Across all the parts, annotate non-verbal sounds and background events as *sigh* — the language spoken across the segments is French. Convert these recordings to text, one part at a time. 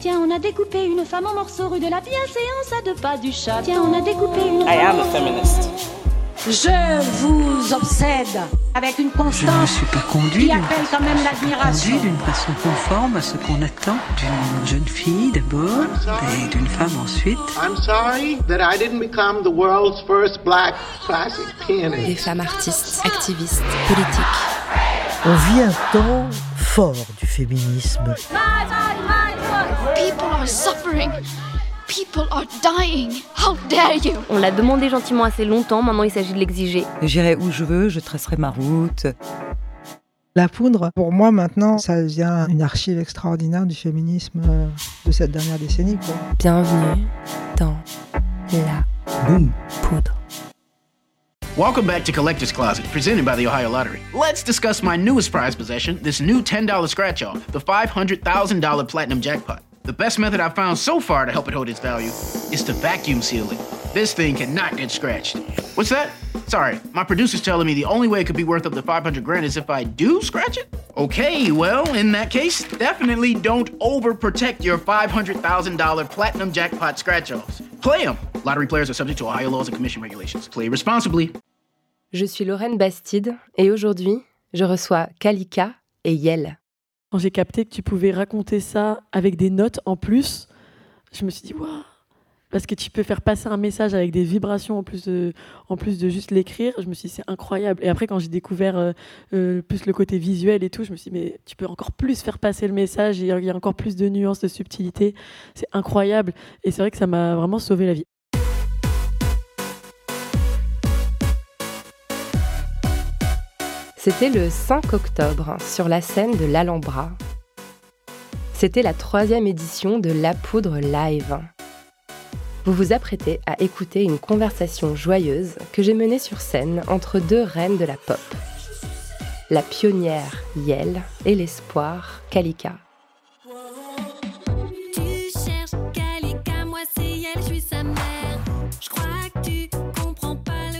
Tiens, on a découpé une femme en morceaux rue de la bienséance à deux pas du chat. Tiens, on a découpé une I am a feminist. Je vous obsède avec une Je ne constance suis pas conduit qui appelle quand même conduit l'admiration. d'une façon conforme à ce qu'on attend d'une jeune fille d'abord et d'une femme ensuite. I'm sorry that I didn't become the world's first black classic pianist. Des femmes artistes, activistes, politiques. On vit un temps fort du féminisme. People are suffering. People are dying. How dare you? On l'a demandé gentiment assez longtemps, maintenant il s'agit de l'exiger. J'irai où je veux, je tracerai ma route. La poudre, pour moi maintenant, ça devient une archive extraordinaire du féminisme euh, de cette dernière décennie. Quoi. Bienvenue dans la Boum. poudre. Welcome back to Collector's Closet, presented by the Ohio Lottery. Let's discuss my newest prize possession, this new $10 scratch off, the $500,000 Platinum Jackpot. The best method I've found so far to help it hold its value is to vacuum seal it. This thing cannot get scratched. What's that? Sorry, my producer's telling me the only way it could be worth up to 500 grand is if I do scratch it? Okay, well, in that case, definitely don't overprotect your $500,000 Platinum Jackpot scratch offs. Play them! Lottery players are subject to Ohio laws and commission regulations. Play responsibly. Je suis Lorraine Bastide et aujourd'hui, je reçois Kalika et Yel. Quand j'ai capté que tu pouvais raconter ça avec des notes en plus, je me suis dit, waouh! Parce que tu peux faire passer un message avec des vibrations en plus de, en juste l'écrire. Je me suis dit, c'est incroyable. Et après, quand j'ai découvert euh, euh, plus le côté visuel et tout, je me suis dit, mais tu peux encore plus faire passer le message. Il y a encore plus de nuances, de subtilité. C'est incroyable. Et c'est vrai que ça m'a vraiment sauvé la vie. C'était le 5 octobre sur la scène de l'Alhambra. C'était la troisième édition de La Poudre Live. Vous vous apprêtez à écouter une conversation joyeuse que j'ai menée sur scène entre deux reines de la pop. La pionnière Yel et l'espoir Kalika.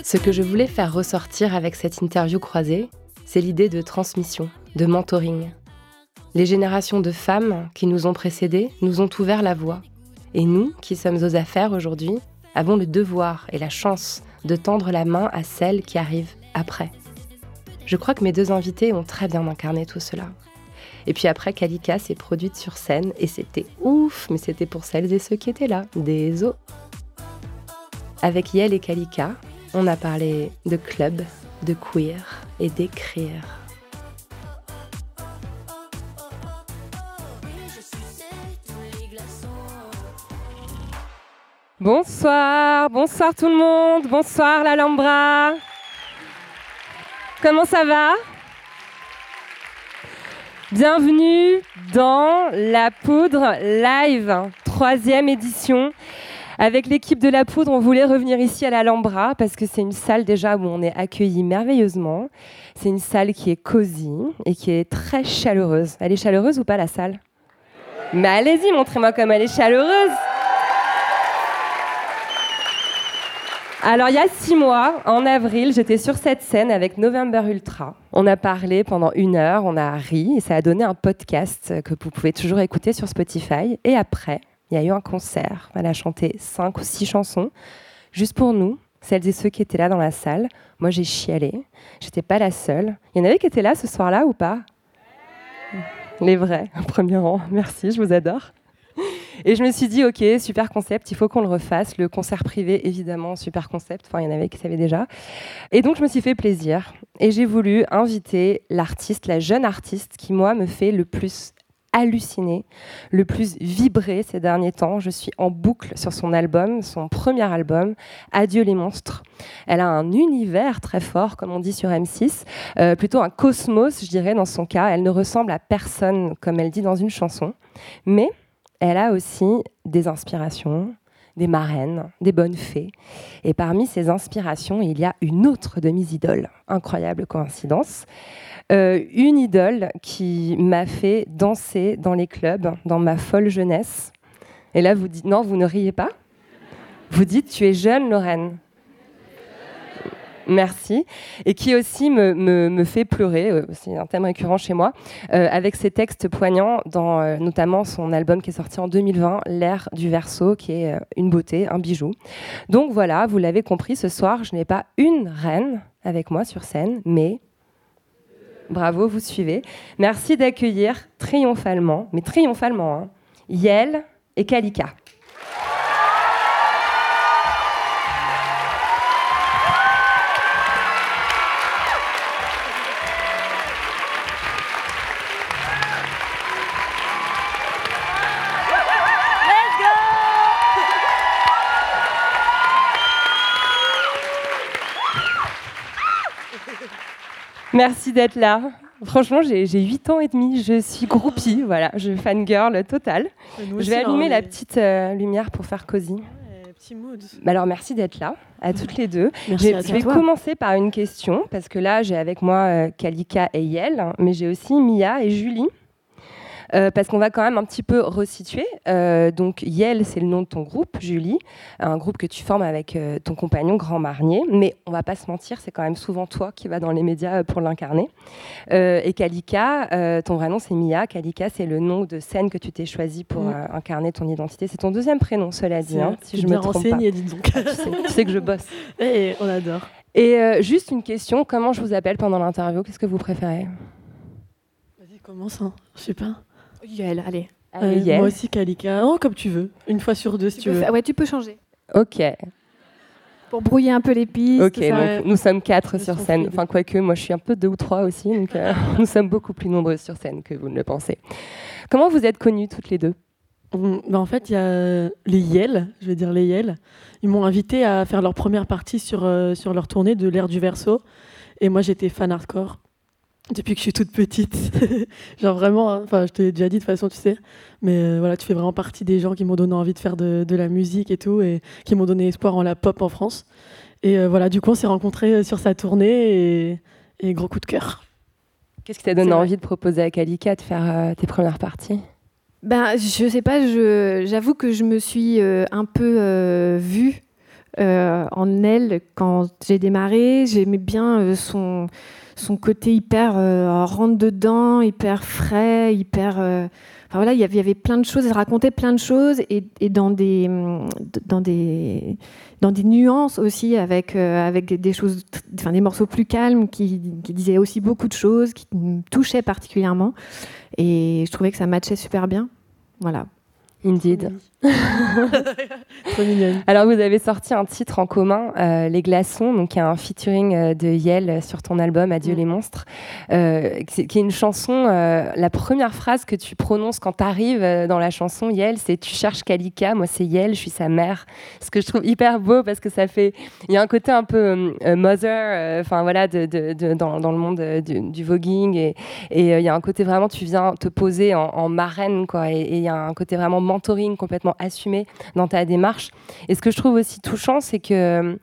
Ce que je voulais faire ressortir avec cette interview croisée, c'est l'idée de transmission, de mentoring. Les générations de femmes qui nous ont précédées nous ont ouvert la voie. Et nous, qui sommes aux affaires aujourd'hui, avons le devoir et la chance de tendre la main à celles qui arrivent après. Je crois que mes deux invités ont très bien incarné tout cela. Et puis après, Kalika s'est produite sur scène et c'était ouf, mais c'était pour celles et ceux qui étaient là, des os. Avec Yel et Kalika, on a parlé de club, de queer et d'écrire. Bonsoir, bonsoir tout le monde, bonsoir l'Alhambra. Comment ça va? Bienvenue dans La Poudre Live, troisième édition. Avec l'équipe de La Poudre, on voulait revenir ici à l'Alhambra parce que c'est une salle déjà où on est accueilli merveilleusement. C'est une salle qui est cosy et qui est très chaleureuse. Elle est chaleureuse ou pas la salle? Mais allez-y, montrez-moi comme elle est chaleureuse. Alors, il y a six mois, en avril, j'étais sur cette scène avec November Ultra. On a parlé pendant une heure, on a ri, et ça a donné un podcast que vous pouvez toujours écouter sur Spotify. Et après, il y a eu un concert. Elle a chanté cinq ou six chansons, juste pour nous, celles et ceux qui étaient là dans la salle. Moi, j'ai chialé. J'étais pas la seule. Il y en avait qui étaient là ce soir-là ou pas? Les vrais, *laughs* au premier rang. Merci, je vous adore. Et je me suis dit, ok, super concept, il faut qu'on le refasse. Le concert privé, évidemment, super concept. Enfin, il y en avait qui savaient déjà. Et donc, je me suis fait plaisir. Et j'ai voulu inviter l'artiste, la jeune artiste qui, moi, me fait le plus halluciner, le plus vibrer ces derniers temps. Je suis en boucle sur son album, son premier album, Adieu les monstres. Elle a un univers très fort, comme on dit sur M6, euh, plutôt un cosmos, je dirais, dans son cas. Elle ne ressemble à personne, comme elle dit dans une chanson. Mais elle a aussi des inspirations, des marraines, des bonnes fées. Et parmi ces inspirations, il y a une autre de mes idoles. Incroyable coïncidence. Euh, une idole qui m'a fait danser dans les clubs dans ma folle jeunesse. Et là, vous dites, non, vous ne riez pas? Vous dites, tu es jeune, Lorraine. Merci. Et qui aussi me, fait pleurer, euh, c'est un thème récurrent chez moi, euh, avec ses textes poignants dans euh, notamment son album qui est sorti en 2020, L'ère du verso, qui est une beauté, un bijou. Donc voilà, vous l'avez compris, ce soir, je n'ai pas une reine avec moi sur scène, mais bravo, vous suivez. Merci d'accueillir triomphalement, mais triomphalement, hein, Yel et Kalika. Merci d'être là. Franchement, j'ai j'ai 8 ans et demi, je suis groupie, voilà, je fangirl total. Nous Je vais hein, allumer la petite euh, lumière pour faire cosy. Petit mood. Bah alors merci d'être là, à toutes les deux. Merci Je- vais toi. commencer par une question, parce que là j'ai avec moi euh, Kalika et Yel, hein, mais j'ai aussi Mia et Julie. Euh, parce qu'on va quand même un petit peu resituer. Euh, donc Yel, c'est le nom de ton groupe, Julie, un groupe que tu formes avec euh, ton compagnon Grand Marnier. Mais on va pas se mentir, c'est quand même souvent toi qui vas dans les médias pour l'incarner. Et Kalika, ton vrai nom c'est Mia. Kalika, c'est le nom de scène que tu t'es choisi pour Mm. incarner ton identité. C'est ton deuxième prénom, cela dit, hein, si je me trompe pas. dis donc. Ah, tu, sais, tu sais que je bosse. *laughs* Et on adore. Et euh, juste une question, comment je vous appelle pendant l'interview? Qu'est-ce que vous préférez? Vas-y, commence. Hein. Je sais pas. Yael, allez. Allez, Euh, Yael. moi aussi, Kalika. Oh, comme tu veux. Une fois sur deux, si tu, peux veux. faire- ouais, tu peux changer. Ok, Pour brouiller un peu les pistes. ok. ça. donc Ouais. nous sommes quatre sur scène. Enfin, quoique, moi je suis un peu deux ou trois aussi, donc euh, *laughs* nous sommes beaucoup plus nombreux sur scène que vous ne le pensez. Comment vous êtes connues toutes les deux? Bah, en fait, il y a les Yel, je vais dire les Yel. Ils m'ont invité à faire leur première partie sur, euh, sur leur tournée de l'ère du verso. Et moi, j'étais fan hardcore depuis que je suis toute petite. *laughs* Genre vraiment, hein, enfin, je te l'ai déjà dit de toute façon, tu sais. Mais euh, voilà, tu fais vraiment partie des gens qui m'ont donné envie de faire de, de la musique et tout, et qui m'ont donné espoir en la pop en France. Et euh, voilà, du coup, on s'est rencontrés euh, sur sa tournée et, et gros coup de cœur. Qu'est-ce qui t'a donné envie de proposer à Kalika de faire euh, tes premières parties? Ben, je sais pas, je- j'avoue que je me suis euh, un peu euh, vue euh, en elle quand j'ai démarré. J'aimais bien euh, son, son côté hyper euh, rentre dedans, hyper frais, hyper. euh, Enfin voilà, il y avait- plein de choses, elle racontait plein de choses et, et dans, des, hum, dans, des, dans des nuances aussi, avec, euh, avec des, des choses, enfin, des morceaux plus calmes qui, qui disaient aussi beaucoup de choses, qui me touchaient particulièrement. Et je trouvais que ça matchait super bien. Voilà. Indeed. *laughs* Trop mignonne. Alors, vous avez sorti un titre en commun, euh, Les Glaçons, donc il y a un featuring euh, de Yel sur ton album Adieu Mm. les monstres, euh, qui qui est une chanson. euh, la première phrase que tu prononces quand tu arrives dans la chanson, Yel, c'est Tu cherches Kalika, moi c'est Yel, je suis sa mère. Ce que je trouve hyper beau parce que ça fait. Il y a un côté un peu euh, mother, euh, enfin voilà, de, de- de- dans, dans le monde euh, du, du voguing. Et euh, il y a un côté vraiment, tu viens te poser en, en marraine, quoi. Et il y a un côté vraiment mentoring complètement assumé dans ta démarche. Et ce que je trouve aussi touchant, c'est que euh,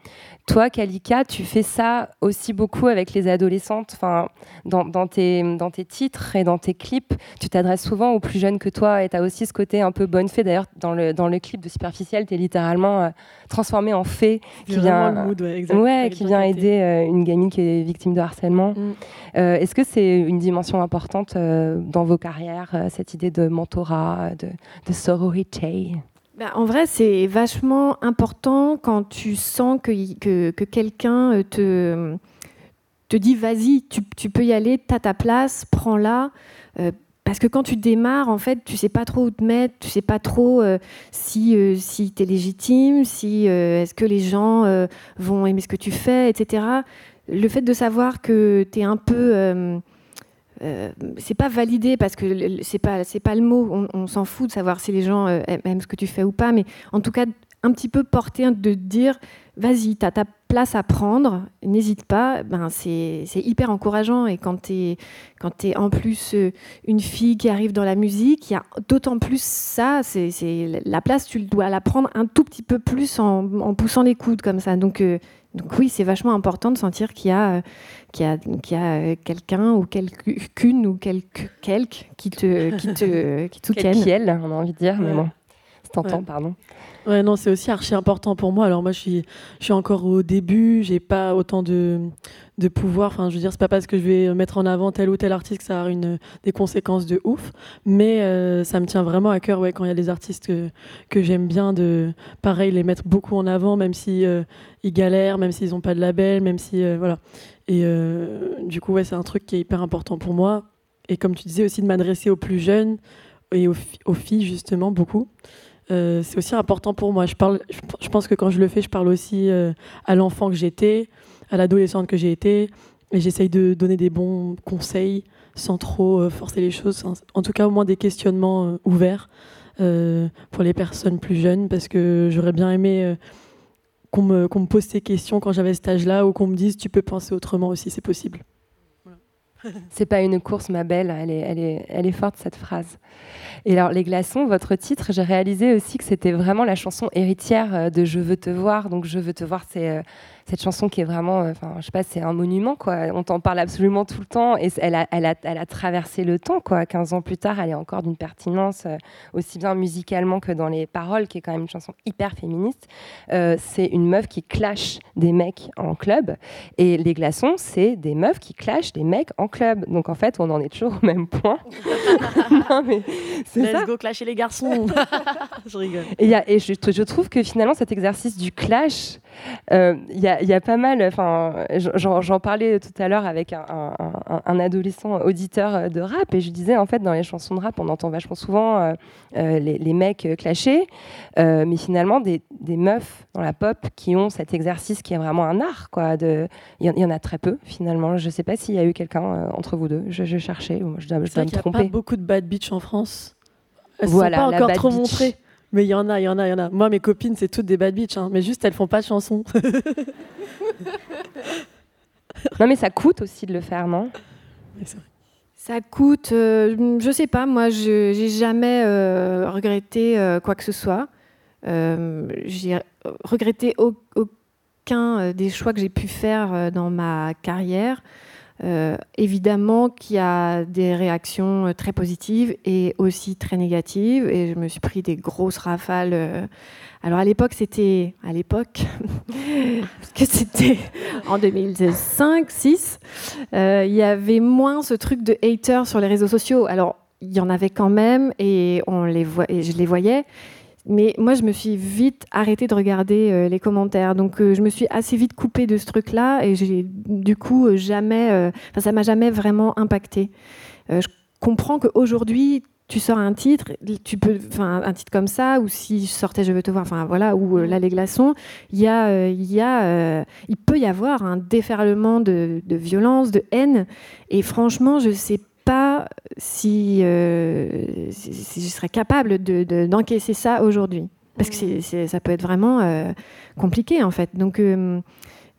toi, Kalika, tu fais ça aussi beaucoup avec les adolescentes. Enfin, dans, dans tes, dans tes titres et dans tes clips, tu t'adresses souvent aux plus jeunes que toi. Et tu as aussi ce côté un peu bonne fée. D'ailleurs, dans le, dans le clip de Superficiel, tu es littéralement euh, transformée en fée qui vient, vraiment le mood, ouais, qui vient aider euh, une gamine qui est victime de harcèlement. Mm. Euh, Est-ce que c'est une dimension importante dans vos carrières, cette idée de mentorat, de, de sororité? Ben, en vrai, c'est vachement important quand tu sens que, que, que quelqu'un euh, te, te dit vas-y, tu, peux y aller, t'as ta place, prends-la. Euh, parce que quand tu démarres, en fait, tu sais pas trop où te mettre, tu sais pas trop euh, si, si tu es légitime, si est-ce que les gens vont aimer ce que tu fais, etc. Le fait de savoir que tu es un peu. Euh, c'est pas validé parce que c'est pas c'est pas le mot. On, s'en fout de savoir si les gens euh, aiment- ce que tu fais ou pas, mais en tout cas un petit peu porter de dire vas-y, tu as ta place à prendre, n'hésite pas. Ben c'est hyper encourageant et quand tu es quand tu en plus euh, une fille qui arrive dans la musique, il y a d'autant plus ça, c'est la place tu dois la prendre un tout petit peu plus en, en poussant les coudes comme ça. Donc euh, donc oui, c'est vachement important de sentir qu'il y a, euh, qu'il y a, qu'il y a euh, quelqu'un ou quelqu'une ou quelque, quelque qui te, qui te, qui. Quelqu'un, on a envie de dire, mais bon. T'entends, Ouais. pardon. Ouais, non, c'est aussi archi important pour moi. Alors moi, je suis, je suis encore au début, j'ai pas autant de, de pouvoir. Enfin, je veux dire, c'est pas parce que je vais mettre en avant tel ou tel artiste que ça aura une, des conséquences de ouf. Mais euh, ça me tient vraiment à cœur, ouais, quand il y a des artistes que, que j'aime bien, de, pareil, les mettre beaucoup en avant, même si euh, ils galèrent, même s'ils ont pas de label, même si, euh, voilà. Et du coup, ouais, c'est un truc qui est hyper important pour moi. Et comme tu disais aussi, de m'adresser aux plus jeunes et aux filles, justement, beaucoup. Euh, c'est aussi important pour moi. Je, pense que quand je le fais, je parle aussi euh, à l'enfant que j'étais, à l'adolescente que j'ai été, et j'essaye de donner des bons conseils sans trop euh, forcer les choses. En, tout cas, au moins des questionnements ouverts pour les personnes plus jeunes, parce que j'aurais bien aimé qu'on me pose ces questions quand j'avais cet âge-là, ou qu'on me dise tu peux penser autrement aussi, c'est possible. *laughs* C'est pas une course, ma belle. Elle est, elle est, elle est forte cette phrase. Et alors, les glaçons, votre titre, j'ai réalisé aussi que c'était vraiment la chanson héritière euh, de Je veux te voir. Donc, Je veux te voir, c'est euh, cette chanson qui est vraiment, euh, enfin, je sais pas, c'est un monument, quoi. On t'en parle absolument tout le temps et elle a, elle a, elle a traversé le temps, quoi. 15 ans plus tard, elle est encore d'une pertinence euh, aussi bien musicalement que dans les paroles, qui est quand même une chanson hyper féministe. Euh, c'est une meuf qui clash des mecs en club et les glaçons, c'est des meufs qui clashent des mecs en club. Donc en fait, on en est toujours au même point. *laughs* non, mais c'est Let's ça. go clasher les garçons *laughs* Je rigole. Et, y a- et je, je trouve que finalement, cet exercice du clash, euh, il y, a, il y a pas mal. Enfin, j'en parlais tout à l'heure avec un, un- un- un adolescent auditeur de rap, et je disais en fait, dans les chansons de rap, on entend vachement souvent euh, euh, les, les mecs euh, clasher, euh, mais finalement, des, des meufs dans la pop qui ont cet exercice qui est vraiment un art. Quoi, de, il, y en, il y en a très peu finalement. Je sais pas s'il y a eu quelqu'un euh, entre vous deux. Je, je cherchais, je dois, je me qu'il n'y a tromper. pas beaucoup de bad bitch en France. Elles Voilà, sont pas encore trop bitch. montrées. Mais il y en a, il y en a, il y en a. Moi, mes copines, c'est toutes des bad bitch, hein, mais juste elles font pas de chansons. *laughs* Non, mais ça coûte aussi de le faire, non? Ça coûte, euh, je sais pas, moi je j'ai jamais euh, regretté euh, quoi que ce soit. Euh, j'ai regretté au- aucun des choix que j'ai pu faire euh, dans ma carrière. Euh, évidemment qu'il y a des réactions euh, très positives et aussi très négatives. Et je me suis pris des grosses rafales. euh. Alors à l'époque, c'était à l'époque, *laughs* parce que c'était en 2005-6, euh, il y avait moins ce truc de haters sur les réseaux sociaux. Alors il y en avait quand même et on les voit, et je les voyais. Mais moi, je me suis vite arrêtée de regarder euh, les commentaires. Donc, euh, je me suis assez vite coupée de ce truc-là et j'ai du coup euh, jamais, enfin, ça m'a jamais vraiment impacté. Euh, je comprends qu'aujourd'hui, tu sors un titre, tu peux, enfin, un titre comme ça, ou si je sortais Je veux te voir, enfin voilà, ou euh, là les glaçons, il y a, euh, y a, il peut y avoir un déferlement de, de violence, de haine. Et franchement, je sais pas si, euh, si, si je serais capable de- de- d'encaisser ça aujourd'hui. Parce que c'est- ça peut être vraiment euh, compliqué, en fait. Donc, euh,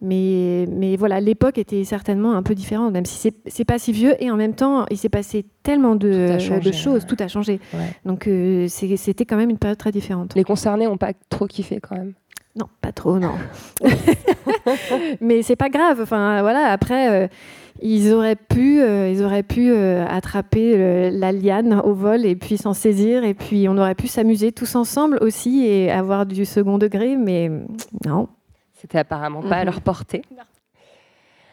mais, mais voilà, l'époque était certainement un peu différente, même si c'est- pas si vieux. Et en même temps, il s'est passé tellement de, changé, de choses, tout a changé. Ouais. Donc, c'était quand même une période très différente. Les concernés n'ont pas trop kiffé quand même. Non, pas trop, non. *laughs* Mais c'est pas grave. Enfin, voilà. Après, ils auraient pu, euh, ils auraient pu euh, attraper euh, la liane au vol et puis s'en saisir et puis on aurait pu s'amuser tous ensemble aussi et avoir du second degré. Mais non. C'était apparemment pas à Mhm. leur portée.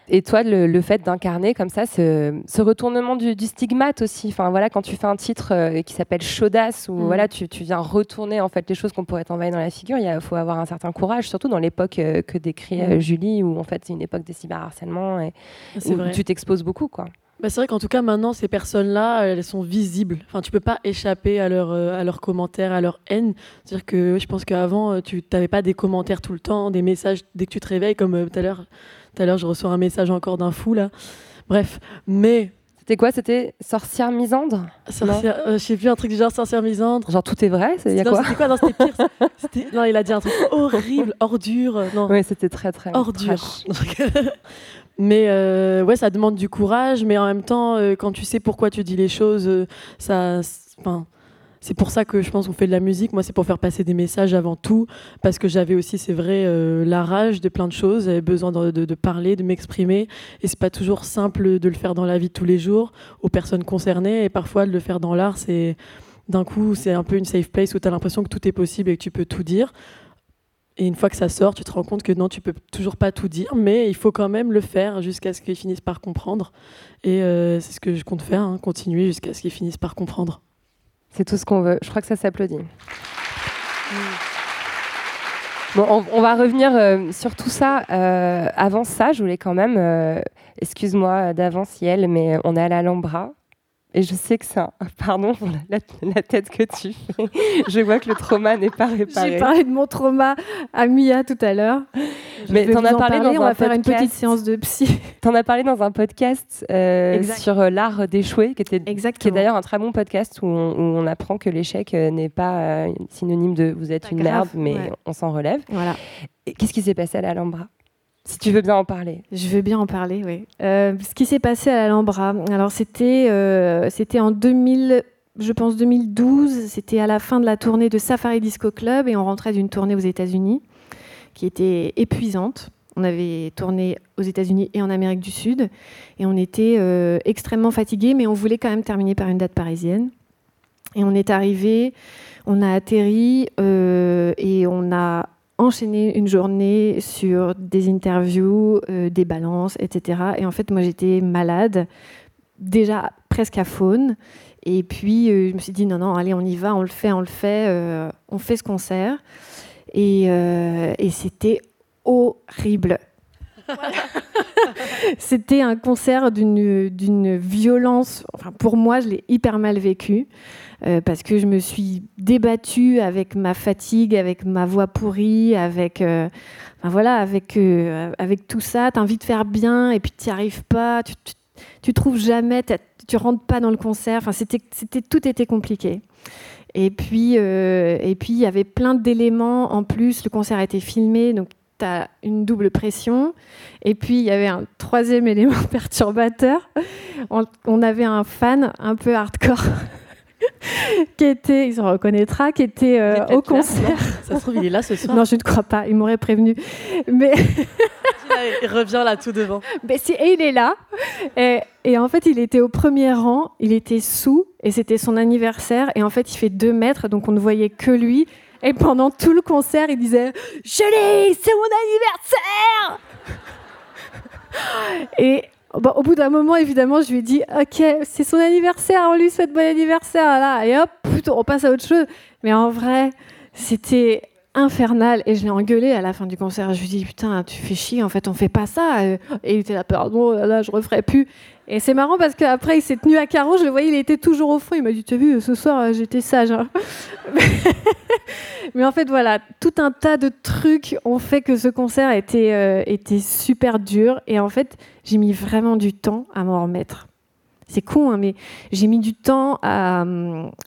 Et toi, le, le fait d'incarner comme ça ce, ce retournement du, du stigmate aussi, enfin voilà, quand tu fais un titre euh, qui s'appelle Chaudasse, où Mhm. voilà, tu, tu viens retourner en fait les choses qu'on pourrait t'envoyer dans la figure, il faut avoir un certain courage, surtout dans l'époque euh, que décrit euh, Mhm. Julie, où en fait c'est une époque des cyberharcèlements et où vrai. tu t'exposes beaucoup, quoi. Bah, c'est vrai qu'en tout cas, maintenant, ces personnes-là, elles sont visibles. Enfin, tu peux pas échapper à, leur, euh, leurs commentaires, à leur haine. C'est-à-dire que je pense qu'avant, euh, tu n'avais pas des commentaires tout le temps, des messages dès que tu te réveilles, comme euh. Tout à l'heure, je reçois un message encore d'un fou, là. Bref, mais... C'était quoi C'était sorcière misandre? Sorcière, euh, je sais plus, un truc du genre sorcière misandre. Genre tout est vrai quoi? C'était quoi? Non, c'était pire. *laughs* Non, il a dit un truc horrible, ordure. Non. Oui, c'était très très ordure. trash. *laughs* mais euh, ouais, ça demande du courage, mais en même temps, euh, quand tu sais pourquoi tu dis les choses, euh, ça, enfin, c'est pour ça que je pense qu'on fait de la musique. Moi, c'est pour faire passer des messages avant tout, parce que j'avais aussi, c'est vrai, euh, la rage de plein de choses, j'avais besoin de, parler, de m'exprimer, et c'est pas toujours simple de le faire dans la vie de tous les jours aux personnes concernées, et parfois de le faire dans l'art, c'est d'un coup, c'est un peu une safe place où tu as l'impression que tout est possible et que tu peux tout dire. Et une fois que ça sort, tu te rends compte que non, tu peux toujours pas tout dire, mais il faut quand même le faire jusqu'à ce qu'ils finissent par comprendre. Et euh, c'est ce que je compte faire, hein, continuer jusqu'à ce qu'ils finissent par comprendre. C'est tout ce qu'on veut. Je crois que ça s'applaudit. Bon, on, va revenir euh, sur tout ça. Euh, avant ça, je voulais quand même, euh, excuse-moi d'avance Yael, mais on est à l'Alhambra. Et je sais que un... *laughs* Pardon pour la, la tête que tu fais. Je vois que le trauma n'est pas réparé. J'ai parlé de mon trauma à Mia tout à l'heure. Mais t'en as parlé dans on un va faire une podcast. petite séance de psy. *laughs* T'en as parlé dans un podcast euh, sur euh, l'art d'échouer, qui, était, qui est d'ailleurs un très bon podcast où on, où on apprend que l'échec euh, n'est pas euh, synonyme de vous êtes une grave, merde, mais ouais. on s'en relève. Voilà. Et Qu'est-ce qui s'est passé à l'Alhambra? Si tu veux bien en parler. Je veux bien en parler, oui. Euh, ce qui s'est passé à l'Alhambra, alors c'était euh, en 2000, je pense 2012, c'était à la fin de la tournée de Safari Disco Club et on rentrait d'une tournée aux États-Unis qui était épuisante. On avait tourné aux États-Unis et en Amérique du Sud et on était euh, extrêmement fatigués, mais on voulait quand même terminer par une date parisienne. Et on est arrivé, on a atterri et on a enchaîné une journée sur des interviews, euh, des balances, etc. Et en fait, moi, j'étais malade, déjà presque à faune. Et puis, euh, je me suis dit, non, non, allez, on y va, on le fait, on le fait, euh, on fait ce concert. Et, euh, et c'était horrible. *laughs* *laughs* C'était un concert d'une violence. Enfin, pour moi, je l'ai hyper mal vécu euh, parce que je me suis débattue avec ma fatigue, avec ma voix pourrie, avec euh, voilà, avec euh, avec tout ça. T'as envie de faire bien et puis tu n'y arrives pas. Tu, tu, trouves jamais, tu rentres pas dans le concert. Enfin, c'était tout était compliqué. Et puis, euh, et puis il y avait plein d'éléments en plus. Le concert a été filmé, donc tu as une double pression. Et puis, il y avait un troisième *laughs* élément perturbateur. On, on avait un fan un peu hardcore *laughs* qui était, il se reconnaîtra, qui était euh, au là, concert. Ça se trouve, il est là ce *laughs* soir. Non, je ne crois pas. Il m'aurait prévenu. Mais Il revient là tout devant. mais si- et il est là. Et, et en fait, il était au premier rang, il était sous, et c'était son anniversaire. Et en fait, il fait deux mètres, donc on ne voyait que lui. Et pendant tout le concert, il disait Julie, c'est mon anniversaire Et au bout d'un moment, évidemment, je lui ai dit Ok, c'est son anniversaire, on lui souhaite bon anniversaire. Là. Et hop, on passe à autre chose. Mais en vrai, c'était infernal et je l'ai engueulé à la fin du concert. Je lui dit putain, tu fais chier, en fait, on fait pas ça. Et il était là, pardon, là, je referai plus. Et c'est marrant parce qu'après, il s'est tenu à carreau, je le voyais, il était toujours au fond. Il m'a dit, t'as vu, ce soir, euh, j'étais sage. hein. *laughs* Mais en fait, voilà, tout un tas de trucs ont fait que ce concert était, euh, super dur. Et en fait, j'ai mis vraiment du temps à m'en remettre. C'est con, hein, mais j'ai mis du temps à,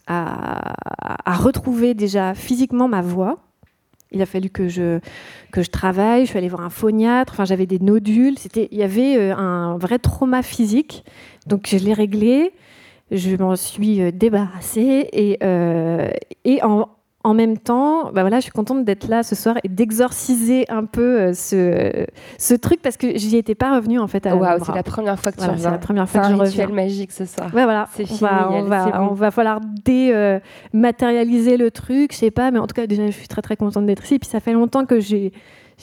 à retrouver déjà physiquement ma voix. Il a fallu que je, que je travaille. Je suis allée voir un phoniatre. Enfin, j'avais des nodules. Il y avait euh, un vrai trauma physique. Donc, je l'ai réglé. Je m'en suis euh, débarrassée. Et, euh, et en, en même temps, bah voilà, je suis contente d'être là ce soir et d'exorciser un peu euh, ce, ce truc parce que j'y étais pas revenue en fait. à l'Alhambra. c'est la première fois que tu Voilà, reviens. C'est la première fois C'est que je rituel reviens. magique ce soir. Ouais, voilà. C'est on fini, va, on va, bon. on va falloir dématérialiser le truc, je sais pas, mais en tout cas, déjà, je suis très très contente d'être ici. Puis ça fait longtemps que j'ai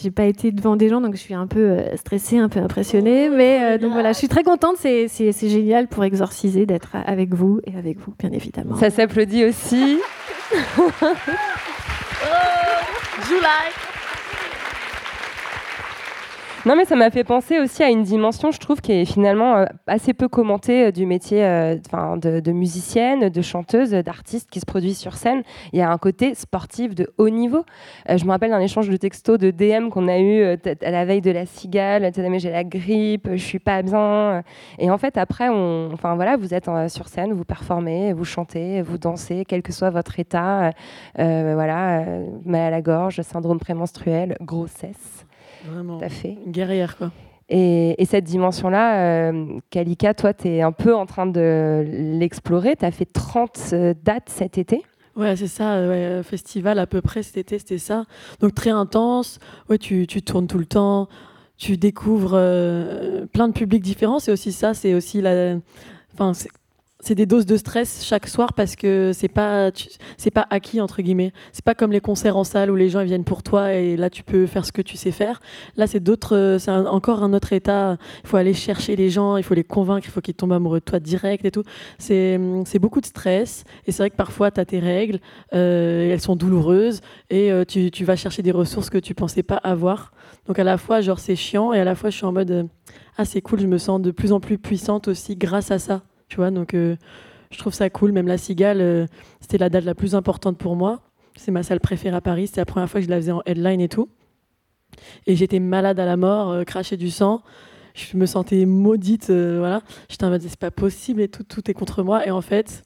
j'ai pas été devant des gens, donc je suis un peu euh, stressée, un peu impressionnée. mais euh, donc voilà, je suis très contente. C'est c'est- c'est génial pour exorciser d'être avec vous et avec vous, bien évidemment. Ça s'applaudit aussi. *laughs* *laughs* July Non, mais ça m'a fait penser aussi à une dimension, je trouve, qui est finalement euh, assez peu commentée euh, du métier euh, 'fin, de, musicienne, de chanteuse, d'artiste qui se produit sur scène. Il y a un côté sportif de haut niveau. Je me rappelle d'un échange de textos de DM qu'on a eu à la veille de la cigale. Tu mais j'ai la grippe, je suis pas bien. Et en fait, après, on, enfin voilà, vous êtes sur scène, vous performez, vous chantez, vous dansez, quel que soit votre état. voilà, mal à la gorge, syndrome prémenstruel, grossesse. Vraiment. Fait. Une guerrière, quoi. Et, et cette dimension-là, euh, Kalika, toi, tu es un peu en train de l'explorer. Tu as fait 30 euh, dates cet été. Ouais, c'est ça, euh, ouais, festival à peu près cet été, c'était ça. Donc très intense, ouais, tu, tu tournes tout le temps, tu découvres euh, plein de publics différents, c'est aussi ça, c'est aussi la... Enfin, c'est- des doses de stress chaque soir parce que c'est pas c'est pas acquis entre guillemets. C'est pas comme les concerts en salle où les gens viennent pour toi et là tu peux faire ce que tu sais faire. Là c'est d'autres euh, c'est encore un autre état. Il faut aller chercher les gens, il faut les convaincre, il faut qu'ils tombent amoureux de toi direct et tout. C'est hum, beaucoup de stress et c'est vrai que parfois tu as tes règles, euh, elles sont douloureuses et euh, tu, tu vas chercher des ressources que tu pensais pas avoir. Donc à la fois genre c'est chiant et à la fois je suis en mode ah c'est cool, je me sens de plus en plus puissante aussi grâce à ça. Tu vois, donc euh, je trouve ça cool. Même la Cigale, euh, c'était la date la plus importante pour moi. C'est ma salle préférée à Paris. C'était la première fois que je la faisais en headline et tout. Et j'étais malade à la mort, euh, cracher du sang. Je me sentais maudite. voilà. J'étais en mode, c'est pas possible et tout, tout est contre moi. Et en fait,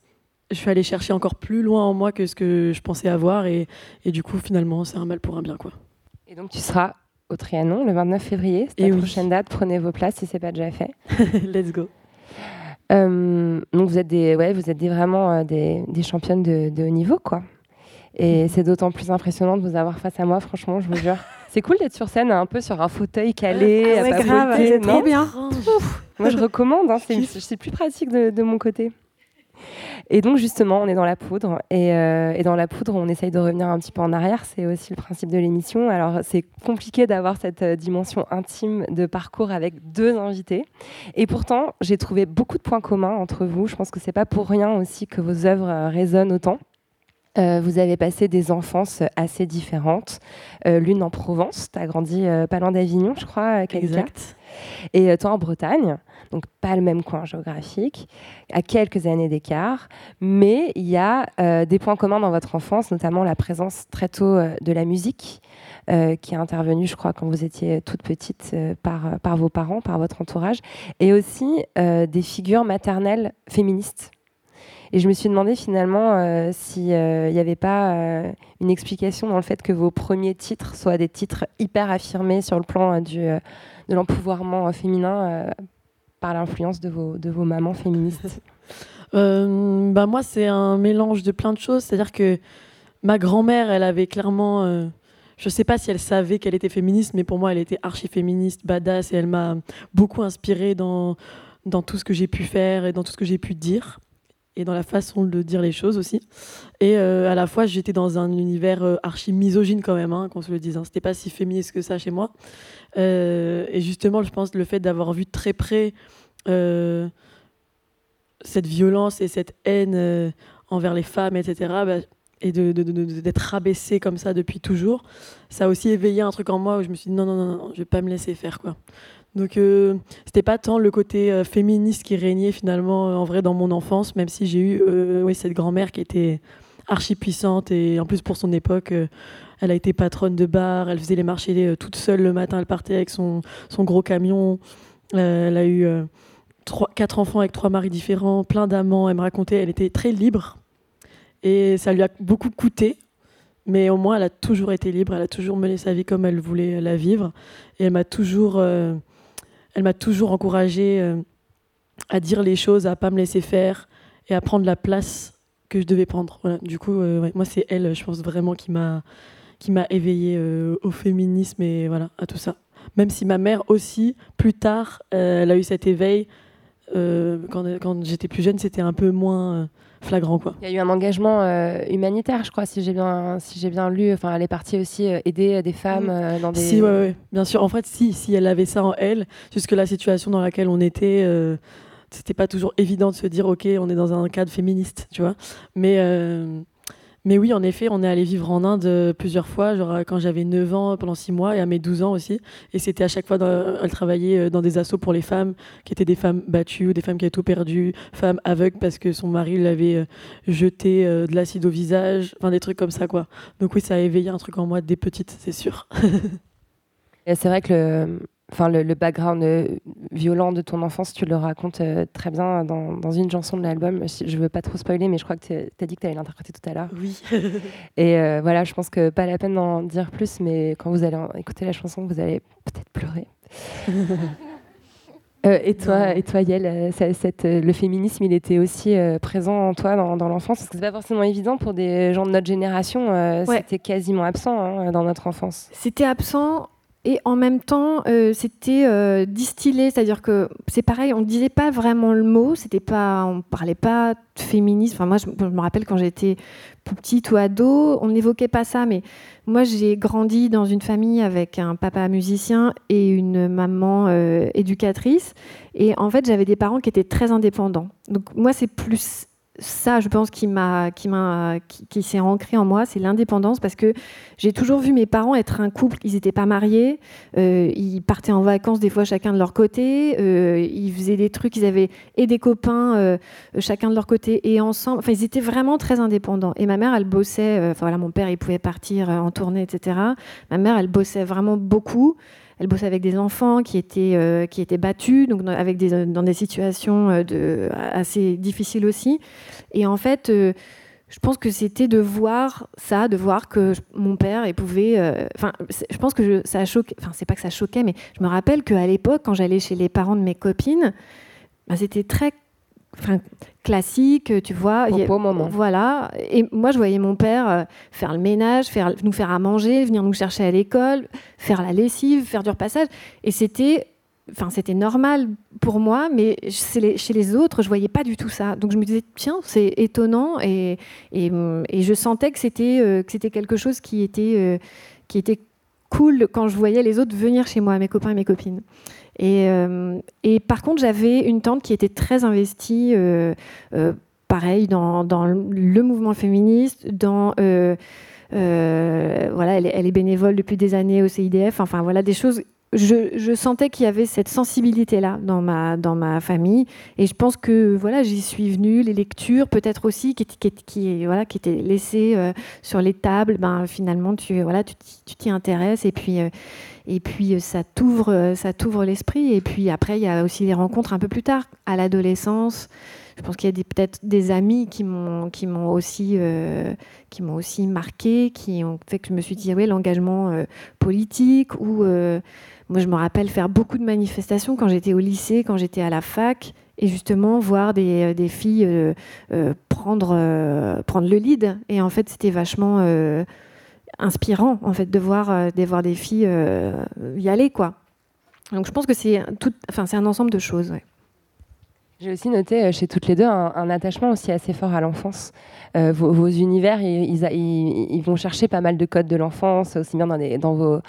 je suis allée chercher encore plus loin en moi que ce que je pensais avoir. Et, et du coup, finalement, c'est un mal pour un bien. quoi. Et donc, tu seras au Trianon le 29 février. C'est la oui. prochaine date. Prenez vos places si c'est pas déjà fait. *laughs* Let's go. Euh, donc vous êtes des, ouais, vous êtes des, vraiment euh, des, des championnes de, de haut niveau, quoi. Et c'est d'autant plus impressionnant de vous avoir face à moi, franchement, je vous jure. *laughs* C'est cool d'être sur scène, un peu sur un fauteuil calé, Ah papoter, grave, c'est trop bien. Moi, je recommande, hein, c'est c'est plus pratique de, de mon côté. Et donc, justement, on est dans la poudre. Et, euh, et dans la poudre, on essaye de revenir un petit peu en arrière. C'est aussi le principe de l'émission. Alors, c'est compliqué d'avoir cette euh, dimension intime de parcours avec deux invités. Et pourtant, j'ai trouvé beaucoup de points communs entre vous. Je pense que c'est pas pour rien aussi que vos œuvres euh, résonnent autant. Vous avez passé des enfances assez différentes. L'une en Provence, tu as grandi pas loin d'Avignon, je crois. Exact. Et euh, toi en Bretagne, donc pas le même coin géographique, à quelques années d'écart, mais il y a euh, des points communs dans votre enfance, notamment la présence très tôt euh, de la musique, qui est intervenue, je crois, quand vous étiez toute petite, par, vos parents, par votre entourage, et aussi des figures maternelles féministes. Et je me suis demandé finalement euh, s'il n'y avait pas une explication dans le fait que vos premiers titres soient des titres hyper affirmés sur le plan du, de l'empouvoirment euh, féminin euh, par l'influence de vos, de vos mamans féministes. *laughs* Euh, bah moi, c'est un mélange de plein de choses. C'est-à-dire que ma grand-mère, elle avait clairement. je sais pas si elle savait qu'elle était féministe, mais pour moi, elle était archi-féministe, badass, et elle m'a beaucoup inspirée dans, dans tout ce que j'ai pu faire et dans tout ce que j'ai pu dire, et dans la façon de dire les choses aussi. Et euh, à la fois, j'étais dans un univers euh, archi-misogyne quand même, hein, qu'on se le dise. hein. C'était pas si féministe que ça chez moi. Euh, et justement, je pense le fait d'avoir vu très près. cette violence et cette haine envers les femmes, etc., bah, et de- de- de- d'être rabaissée comme ça depuis toujours, ça a aussi éveillé un truc en moi où je me suis dit non, non, non, non je vais pas me laisser faire. quoi. Donc, euh, c'était pas tant le côté euh, féministe qui régnait finalement euh, en vrai dans mon enfance, même si j'ai eu euh, cette grand-mère qui était archi puissante et en plus pour son époque, elle a été patronne de bar, elle faisait les marchés toute seule le matin, elle partait avec son, son gros camion, elle a eu quatre enfants avec trois maris différents, plein d'amants. Elle me racontait, elle était très libre. Et ça lui a beaucoup coûté. Mais au moins, elle a toujours été libre. Elle a toujours mené sa vie comme elle voulait la vivre. Et elle m'a toujours, elle m'a toujours encouragée euh, à dire les choses, à pas me laisser faire et à prendre la place que je devais prendre. Du coup, euh, moi, c'est elle, je pense vraiment, qui m'a qui m'a éveillée euh, au féminisme et voilà, à tout ça. Même si ma mère aussi, plus tard, elle a eu cet éveil. quand quand j'étais plus jeune, c'était un peu moins flagrant. Quoi. Il y a eu un engagement euh, humanitaire, je crois, si j'ai bien, si j'ai bien lu. Enfin, elle est partie aussi euh, aider euh, des femmes euh, dans des. Si, ouais, ouais, bien sûr. En fait, si, si elle avait ça en elle, jusque la situation dans laquelle on était, c'était pas toujours évident de se dire, ok, on est dans un cadre féministe, tu vois. Mais, mais oui, en effet, on est allé vivre en Inde euh, plusieurs fois, genre euh, quand j'avais 9 ans, pendant 6 mois, et à mes 12 ans aussi. Et c'était à chaque fois, dans- elle travaillait euh, dans des assos pour les femmes, qui étaient des femmes battues, ou des femmes qui avaient tout perdu, femmes aveugles parce que son mari l'avait euh, jeté euh, de l'acide au visage, enfin des trucs comme ça, quoi. Donc oui, ça a éveillé un truc en moi dès petite, c'est sûr. *laughs* C'est vrai que le, enfin, le, le background euh, violent de ton enfance, tu le racontes euh, très bien dans, dans une chanson de l'album. Je je veux pas trop spoiler, mais je crois que tu as dit que tu allais l'interpréter tout à l'heure. Oui. *laughs* Et euh, voilà, je pense que pas la peine d'en dire plus, mais quand vous allez écouter la chanson, vous allez peut-être pleurer. *laughs* Et toi, et toi, Yael, ça- cette, le féminisme, il était aussi présent en toi dans, dans l'enfance? Parce que c'est pas forcément évident pour des gens de notre génération. Ouais. C'était quasiment absent hein, dans notre enfance. C'était absent et en même temps, euh, c'était euh, distillé, c'est-à-dire que c'est pareil, on ne disait pas vraiment le mot, c'était pas, on parlait pas de féminisme. Enfin, moi, je, me rappelle quand j'étais petite ou ado, on n'évoquait pas ça, mais moi, j'ai grandi dans une famille avec un papa musicien et une maman euh, éducatrice, et en fait, j'avais des parents qui étaient très indépendants. Donc moi, c'est plus ça, je pense, qui m'a, m'a, s'est ancré en moi, c'est l'indépendance, parce que j'ai toujours vu mes parents être un couple. Ils n'étaient pas mariés, euh, ils partaient en vacances des fois chacun de leur côté, euh, ils faisaient des trucs, ils avaient et des copains euh, chacun de leur côté et ensemble. Enfin, ils étaient vraiment très indépendants. Et ma mère, elle bossait. Enfin voilà, mon père, il pouvait partir en tournée, etc. Ma mère, elle bossait vraiment beaucoup. Elle bossait avec des enfants qui étaient, euh, qui étaient battus, donc dans, avec des, dans des situations euh, de, assez difficiles aussi. Et en fait, euh, je pense que c'était de voir ça, de voir que mon père pouvait. Enfin, je pense que ça a choqué. Enfin, c'est pas que ça choquait, mais je me rappelle qu'à l'époque, quand j'allais chez les parents de mes copines, bah, c'était très enfin, classique, tu vois. Il y a- Popo, maman. Voilà. Et moi, je voyais mon père euh, faire le ménage, faire, nous faire à manger, venir nous chercher à l'école, faire la lessive, faire du repassage. Et c'était. Enfin, c'était normal pour moi, mais chez les, chez les autres, je voyais pas du tout ça. Donc je me disais, tiens, c'est étonnant, et, et, et je sentais que c'était euh, que c'était quelque chose qui était euh, qui était cool quand je voyais les autres venir chez moi, mes copains et mes copines. Et, euh, et par contre, j'avais une tante qui était très investie, euh, euh, pareil, dans, le mouvement féministe, dans... voilà, elle est, bénévole depuis des années au CIDF, enfin voilà, des choses... Je, sentais qu'il y avait cette sensibilité-là dans ma, dans ma famille. Et je pense que voilà, j'y suis venue, les lectures peut-être aussi, qui, qui, qui, voilà, qui étaient laissées sur les tables, ben, finalement, tu voilà, tu t'y- intéresses. Et puis, et puis euh, ça t'ouvre, euh, ça t'ouvre l'esprit. Et puis après, il y a aussi les rencontres un peu plus tard, à l'adolescence. Je pense qu'il y a peut-être des amis qui m'ont, aussi, euh, qui m'ont aussi marqué, qui ont fait que je me suis dit, ah ouais, l'engagement euh, politique. Ou moi, je me rappelle faire beaucoup de manifestations quand j'étais au lycée, quand j'étais à la fac, et justement voir des, filles prendre, le lead. Et en fait, c'était vachement inspirant en fait de voir, euh, de voir des filles euh, y aller quoi. Donc je pense que c'est tout, enfin c'est un ensemble de choses. J'ai aussi noté euh, chez toutes les deux un, attachement aussi assez fort à l'enfance. Vos, univers, ils, ils- ils vont chercher pas mal de codes de l'enfance, aussi bien dans, les- dans vos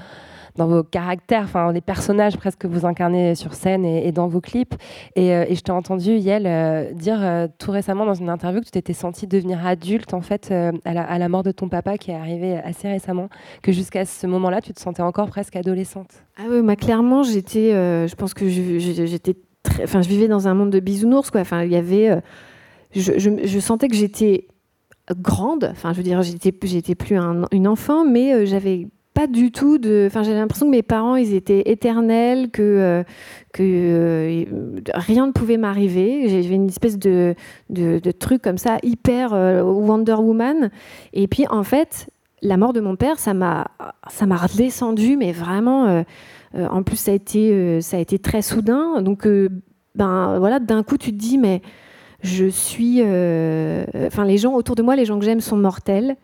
dans vos caractères, enfin les personnages presque que vous incarnez sur scène et, dans vos clips. Et, euh, et je t'ai entendu, Yael, euh, dire euh, tout récemment dans une interview que tu t'étais sentie devenir adulte en fait à, la, mort de ton papa qui est arrivé assez récemment, que jusqu'à ce moment-là, tu te sentais encore presque adolescente. Ah oui, moi clairement j'étais, je pense que j'étais, enfin je vivais dans un monde de bisounours quoi. Enfin il y avait, je, sentais que j'étais grande. Enfin je veux dire j'étais, j'étais plus un- une enfant, mais j'avais du tout de. Enfin, j'avais l'impression que mes parents, ils étaient éternels, que, euh, que euh, rien ne pouvait m'arriver. J'avais une espèce de, de, truc comme ça, hyper euh, Wonder Woman. Et puis, en fait, la mort de mon père, ça m'a, redescendu, mais vraiment. en plus, ça a été, ça a été très soudain. Donc, ben voilà, d'un coup, tu te dis, mais je suis. Enfin, les gens autour de moi, les gens que j'aime sont mortels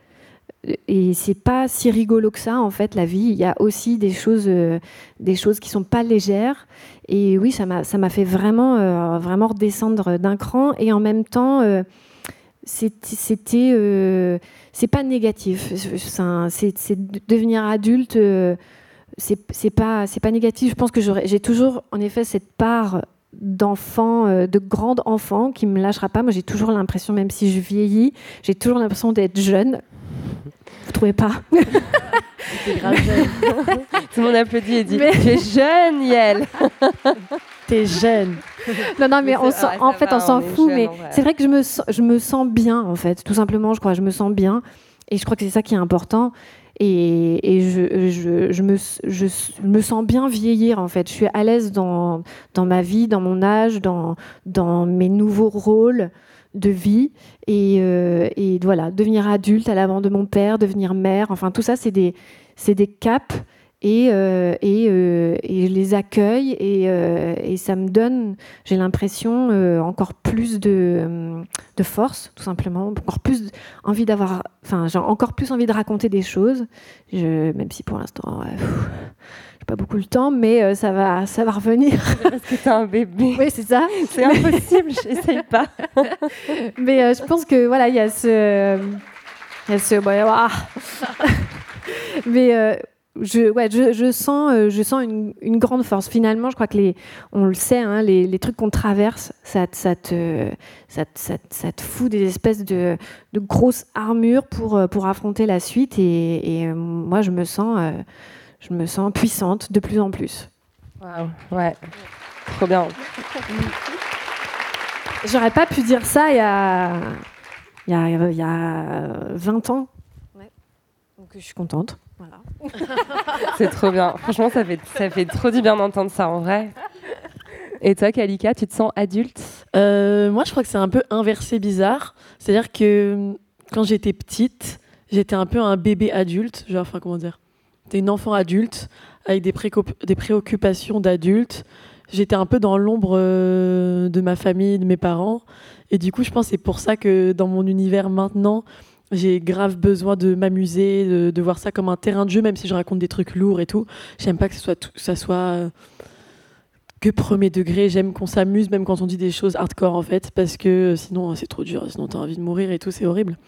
et c'est pas si rigolo que ça en fait la vie. Il y a aussi des choses euh, des choses qui sont pas légères. Et oui ça m'a ça m'a fait vraiment euh, vraiment redescendre d'un cran. Et en même temps euh, c'était euh, c'est pas négatif. C'est devenir adulte euh, c'est pas c'est pas négatif. Je pense que j'ai toujours en effet cette part d'enfant, de grande enfant qui me lâchera pas. Moi, j'ai toujours l'impression, même si je vieillis, j'ai toujours l'impression d'être jeune. Vous trouvez pas *laughs* *laughs* Tout le monde applaudit et dit Mais- Tu es jeune, Yael *laughs* T'es jeune. Non, non, mais, Mais on c'est- s'en- ouais, en fait, va, on s'en fout, jeune, mais c'est vrai que je me, sens, je me sens bien, en fait, tout simplement, je crois, je me sens bien. Et je crois que c'est ça qui est important. Et, et je, je, je, me, je me sens bien vieillir, en fait. Je suis à l'aise dans, dans ma vie, dans mon âge, dans, dans mes nouveaux rôles de vie. Et, euh, et voilà, devenir adulte à la mort de mon père, devenir mère, enfin, tout ça, c'est des, c'est des caps. et, euh, et, euh, et je les accueille et, euh, et ça me donne, j'ai l'impression, encore plus de, de force, tout simplement, encore plus envie d'avoir, enfin, j'ai encore plus envie de raconter des choses, même si pour l'instant, pas beaucoup le temps, mais euh, ça va, ça va revenir. *laughs* Parce que t'as un bébé. Oui, c'est ça. C'est impossible, j'essaye pas. *laughs* mais euh, je pense que voilà, il y a ce, il y a ce, *laughs* mais euh, je, ouais, je, je sens, je sens une, une grande force. Finalement, je crois que les, on le sait, hein, les, les trucs qu'on traverse, ça, te- ça, te, ça, ça, ça te fout des espèces de, de grosses armures pour, pour affronter la suite. Et, et, moi, je me sens, euh, je me sens puissante de plus en plus. Waouh, ouais. Trop bien. *laughs* J'aurais pas pu dire ça il y a, il y a, il y a 20 ans. Donc je suis contente. Voilà. *laughs* C'est trop bien. Franchement, ça fait, ça fait trop du bien d'entendre ça en vrai. Et toi, Kalika, tu te sens adulte? Euh, moi, je crois que c'est un peu inversé bizarre. C'est-à-dire que quand j'étais petite, j'étais un peu un bébé adulte. Genre, enfin, comment dire? J'étais une enfant adulte avec des, préoccupations d'adulte. J'étais un peu dans l'ombre euh, de ma famille, de mes parents. Et du coup, je pense que c'est pour ça que dans mon univers maintenant, j'ai grave besoin de m'amuser, de, voir ça comme un terrain de jeu, même si je raconte des trucs lourds et tout. J'aime pas que ce soit, ça soit euh, que premier degré. J'aime qu'on s'amuse, même quand on dit des choses hardcore, en fait, parce que sinon, c'est trop dur. Sinon, t'as envie de mourir et tout, c'est horrible.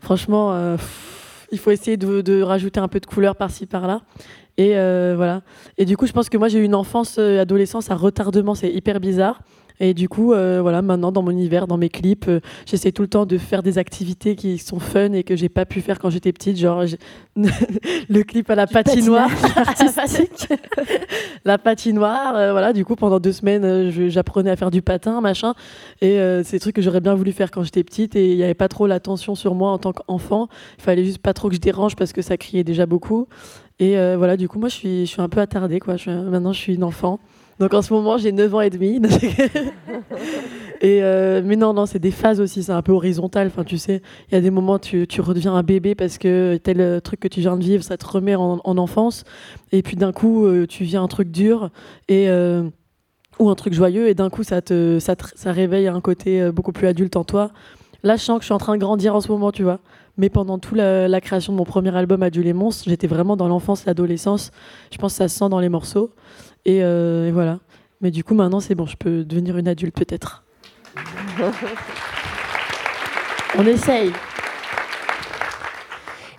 Franchement, euh, il faut essayer de, rajouter un peu de couleur par-ci, par-là. Et euh, voilà. Et du coup, je pense que moi, j'ai eu une enfance, euh, adolescence à retardement. C'est hyper bizarre. Et du coup, euh, voilà, maintenant dans mon univers, dans mes clips, euh, j'essaie tout le temps de faire des activités qui sont fun et que j'ai pas pu faire quand j'étais petite, genre *laughs* le clip à la patinoire *laughs* artistique, la patinoire, euh, voilà. Du coup, pendant deux semaines, j'apprenais à faire du patin, machin, et c'est des trucs que j'aurais bien voulu faire quand j'étais petite et il y avait pas trop l'attention sur moi en tant qu'enfant. Il fallait juste pas trop que je dérange parce que ça criait déjà beaucoup. Et voilà, du coup, moi, je suis, je suis un peu attardée, quoi. Je maintenant, je suis une enfant. Donc en ce moment, j'ai 9 ans et demi. *laughs* euh, mais non, non, c'est des phases aussi, c'est un peu horizontal. Enfin, tu sais, il y a des moments tu, tu redeviens un bébé parce que tel euh, truc que tu viens de vivre, ça te remet en, en enfance. Et puis d'un coup, euh, tu vis un truc dur et ou un truc joyeux et d'un coup, ça te, ça, ça réveille un côté beaucoup plus adulte en toi. Là, je sens que je suis en train de grandir en ce moment, tu vois. Mais pendant toute la, la création de mon premier album, Adieu les monstres, j'étais vraiment dans l'enfance, l'adolescence. Je pense que ça se sent dans les morceaux. Et, euh, et voilà. Mais du coup, maintenant, c'est bon, je peux devenir une adulte peut-être. *laughs* On essaye.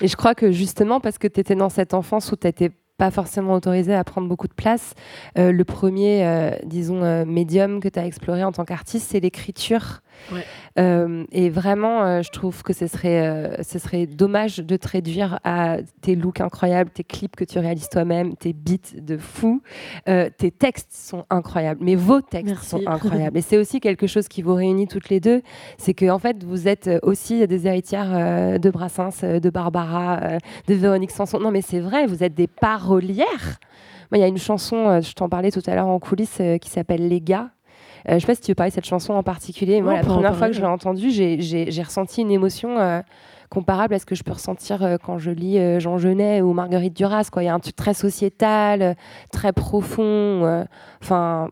Et je crois que justement, parce que tu étais dans cette enfance où tu n'étais pas forcément autorisé à prendre beaucoup de place, euh, le premier, euh, disons, euh, médium que tu as exploré en tant qu'artiste, c'est l'écriture. Ouais. Euh, et vraiment, euh, je trouve que ce serait, euh, ce serait dommage de te réduire à tes looks incroyables, tes clips que tu réalises toi-même, tes beats de fou. Tes textes sont incroyables, mais vos textes Merci. sont *laughs* incroyables. Et c'est aussi quelque chose qui vous réunit toutes les deux, c'est que en fait, vous êtes aussi des héritières de Brassens, de Barbara, de Véronique Sanson. Non, mais c'est vrai, vous êtes des parolières. Il y a une chanson, je t'en parlais tout à l'heure en coulisses, qui s'appelle Les gars. Euh, je sais pas si tu veux parler de cette chanson en particulier. Moi, la première fois que je l'ai entendue, j'ai- ressenti une émotion euh, comparable à ce que je peux ressentir euh, quand je lis Jean Genet ou Marguerite Duras. quoi. Il y a un truc très sociétal, très profond. Enfin,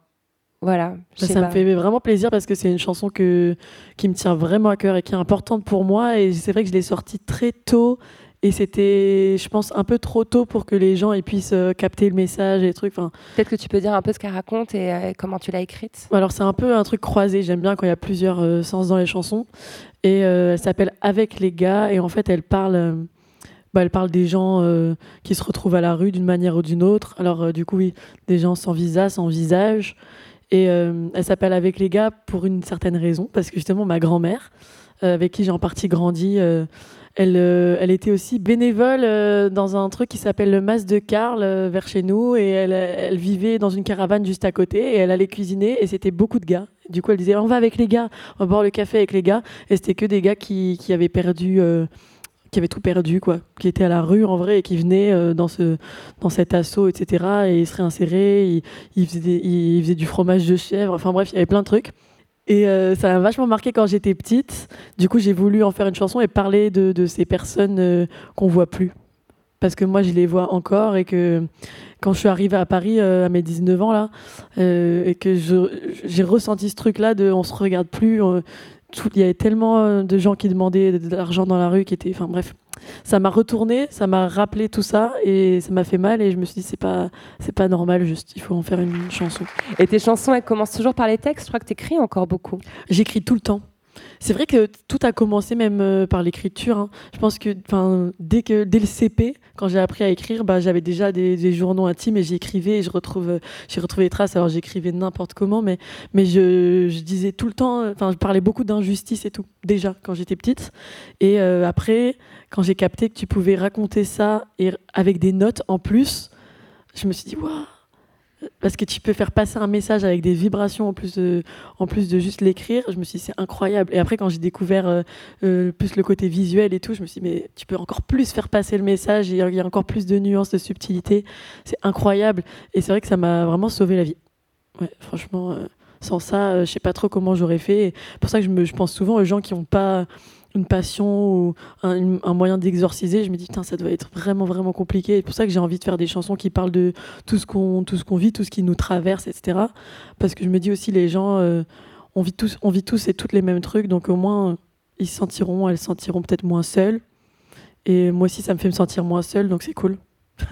voilà. je Ça, me fait vraiment plaisir parce que c'est une chanson que, qui me tient vraiment à cœur et qui est importante pour moi. Et c'est vrai que je l'ai sortie très tôt. Et c'était, je pense, un peu trop tôt pour que les gens ils puissent euh, capter le message et les trucs. Enfin, Peut-être que tu peux dire un peu ce qu'elle raconte et euh, comment tu l'as écrite. alors c'est un peu un truc croisé. J'aime bien quand il y a plusieurs euh, sens dans les chansons. Et elle s'appelle Avec les gars. Et en fait, elle parle, bah, elle parle des gens euh, qui se retrouvent à la rue d'une manière ou d'une autre. Alors euh, du coup, oui, des gens sans visa, sans visage. Et euh, elle s'appelle Avec les gars pour une certaine raison, parce que justement, ma grand-mère, avec qui j'ai en partie grandi, elle, euh, elle était aussi bénévole euh, dans un truc qui s'appelle le Mas de Carl euh, vers chez nous. Et elle, vivait dans une caravane juste à côté et elle allait cuisiner et c'était beaucoup de gars. Du coup, elle disait On va avec les gars, on va boire le café avec les gars. Et c'était que des gars qui, avaient perdu. qui tout perdu, quoi, qui étaient à la rue en vrai et qui venaient dans, ce, dans cet assaut, etc. Et ils se réinséraient, ils, ils faisaient du fromage de chèvre, enfin bref, il y avait plein de trucs. Et euh, ça m'a vachement marqué quand j'étais petite. Du coup, j'ai voulu en faire une chanson et parler de, de ces personnes euh, qu'on voit plus. parce que moi je les vois encore et que quand je suis arrivée à Paris euh, à mes 19 ans là euh, et que j'ai ressenti ce truc là de on se regarde plus il y avait tellement de gens qui demandaient de l'argent dans la rue qui étaient enfin bref ça m'a retourné ça m'a rappelé tout ça et ça m'a fait mal et je me suis dit c'est pas c'est pas normal juste il faut en faire une chanson. Et tes chansons elles commencent toujours par les textes? Je crois que tu écris encore beaucoup. J'écris tout le temps c'est vrai que tout a commencé même euh, par l'écriture. hein. Je pense que dès, que, dès le CP, quand j'ai appris à écrire, bah, j'avais déjà des, journaux intimes et j'écrivais et je retrouve, j'ai retrouvé des traces. Alors j'écrivais n'importe comment, mais, mais je, je disais tout le temps, euh, enfin je parlais beaucoup d'injustice et tout, déjà quand j'étais petite. Et euh, après, quand j'ai capté que tu pouvais raconter ça et avec des notes en plus, je me suis dit, waouh, parce que tu peux faire passer un message avec des vibrations en plus de, en plus de juste l'écrire. Je me suis dit, c'est incroyable. Et après, quand j'ai découvert euh, euh, plus le côté visuel et tout, je me suis dit, mais tu peux encore plus faire passer le message. Il y a encore plus de nuances, de subtilité. C'est incroyable. Et c'est vrai que ça m'a vraiment sauvé la vie. Ouais, franchement, euh, sans ça, je sais pas trop comment j'aurais fait. C'est pour ça que je, me, je pense souvent aux gens qui n'ont pas une passion ou un, moyen d'exorciser, je me dis, putain, ça doit être vraiment, vraiment compliqué. C'est pour ça que j'ai envie de faire des chansons qui parlent de tout ce qu'on qu'on vit, tout ce qui nous traverse, etc. Parce que je me dis aussi, les gens, euh, on, vit tous, on vit tous et toutes les mêmes trucs, donc au moins, ils se sentiront, elles se sentiront peut-être moins seules. Et moi aussi, ça me fait me sentir moins seule, donc c'est cool. *laughs*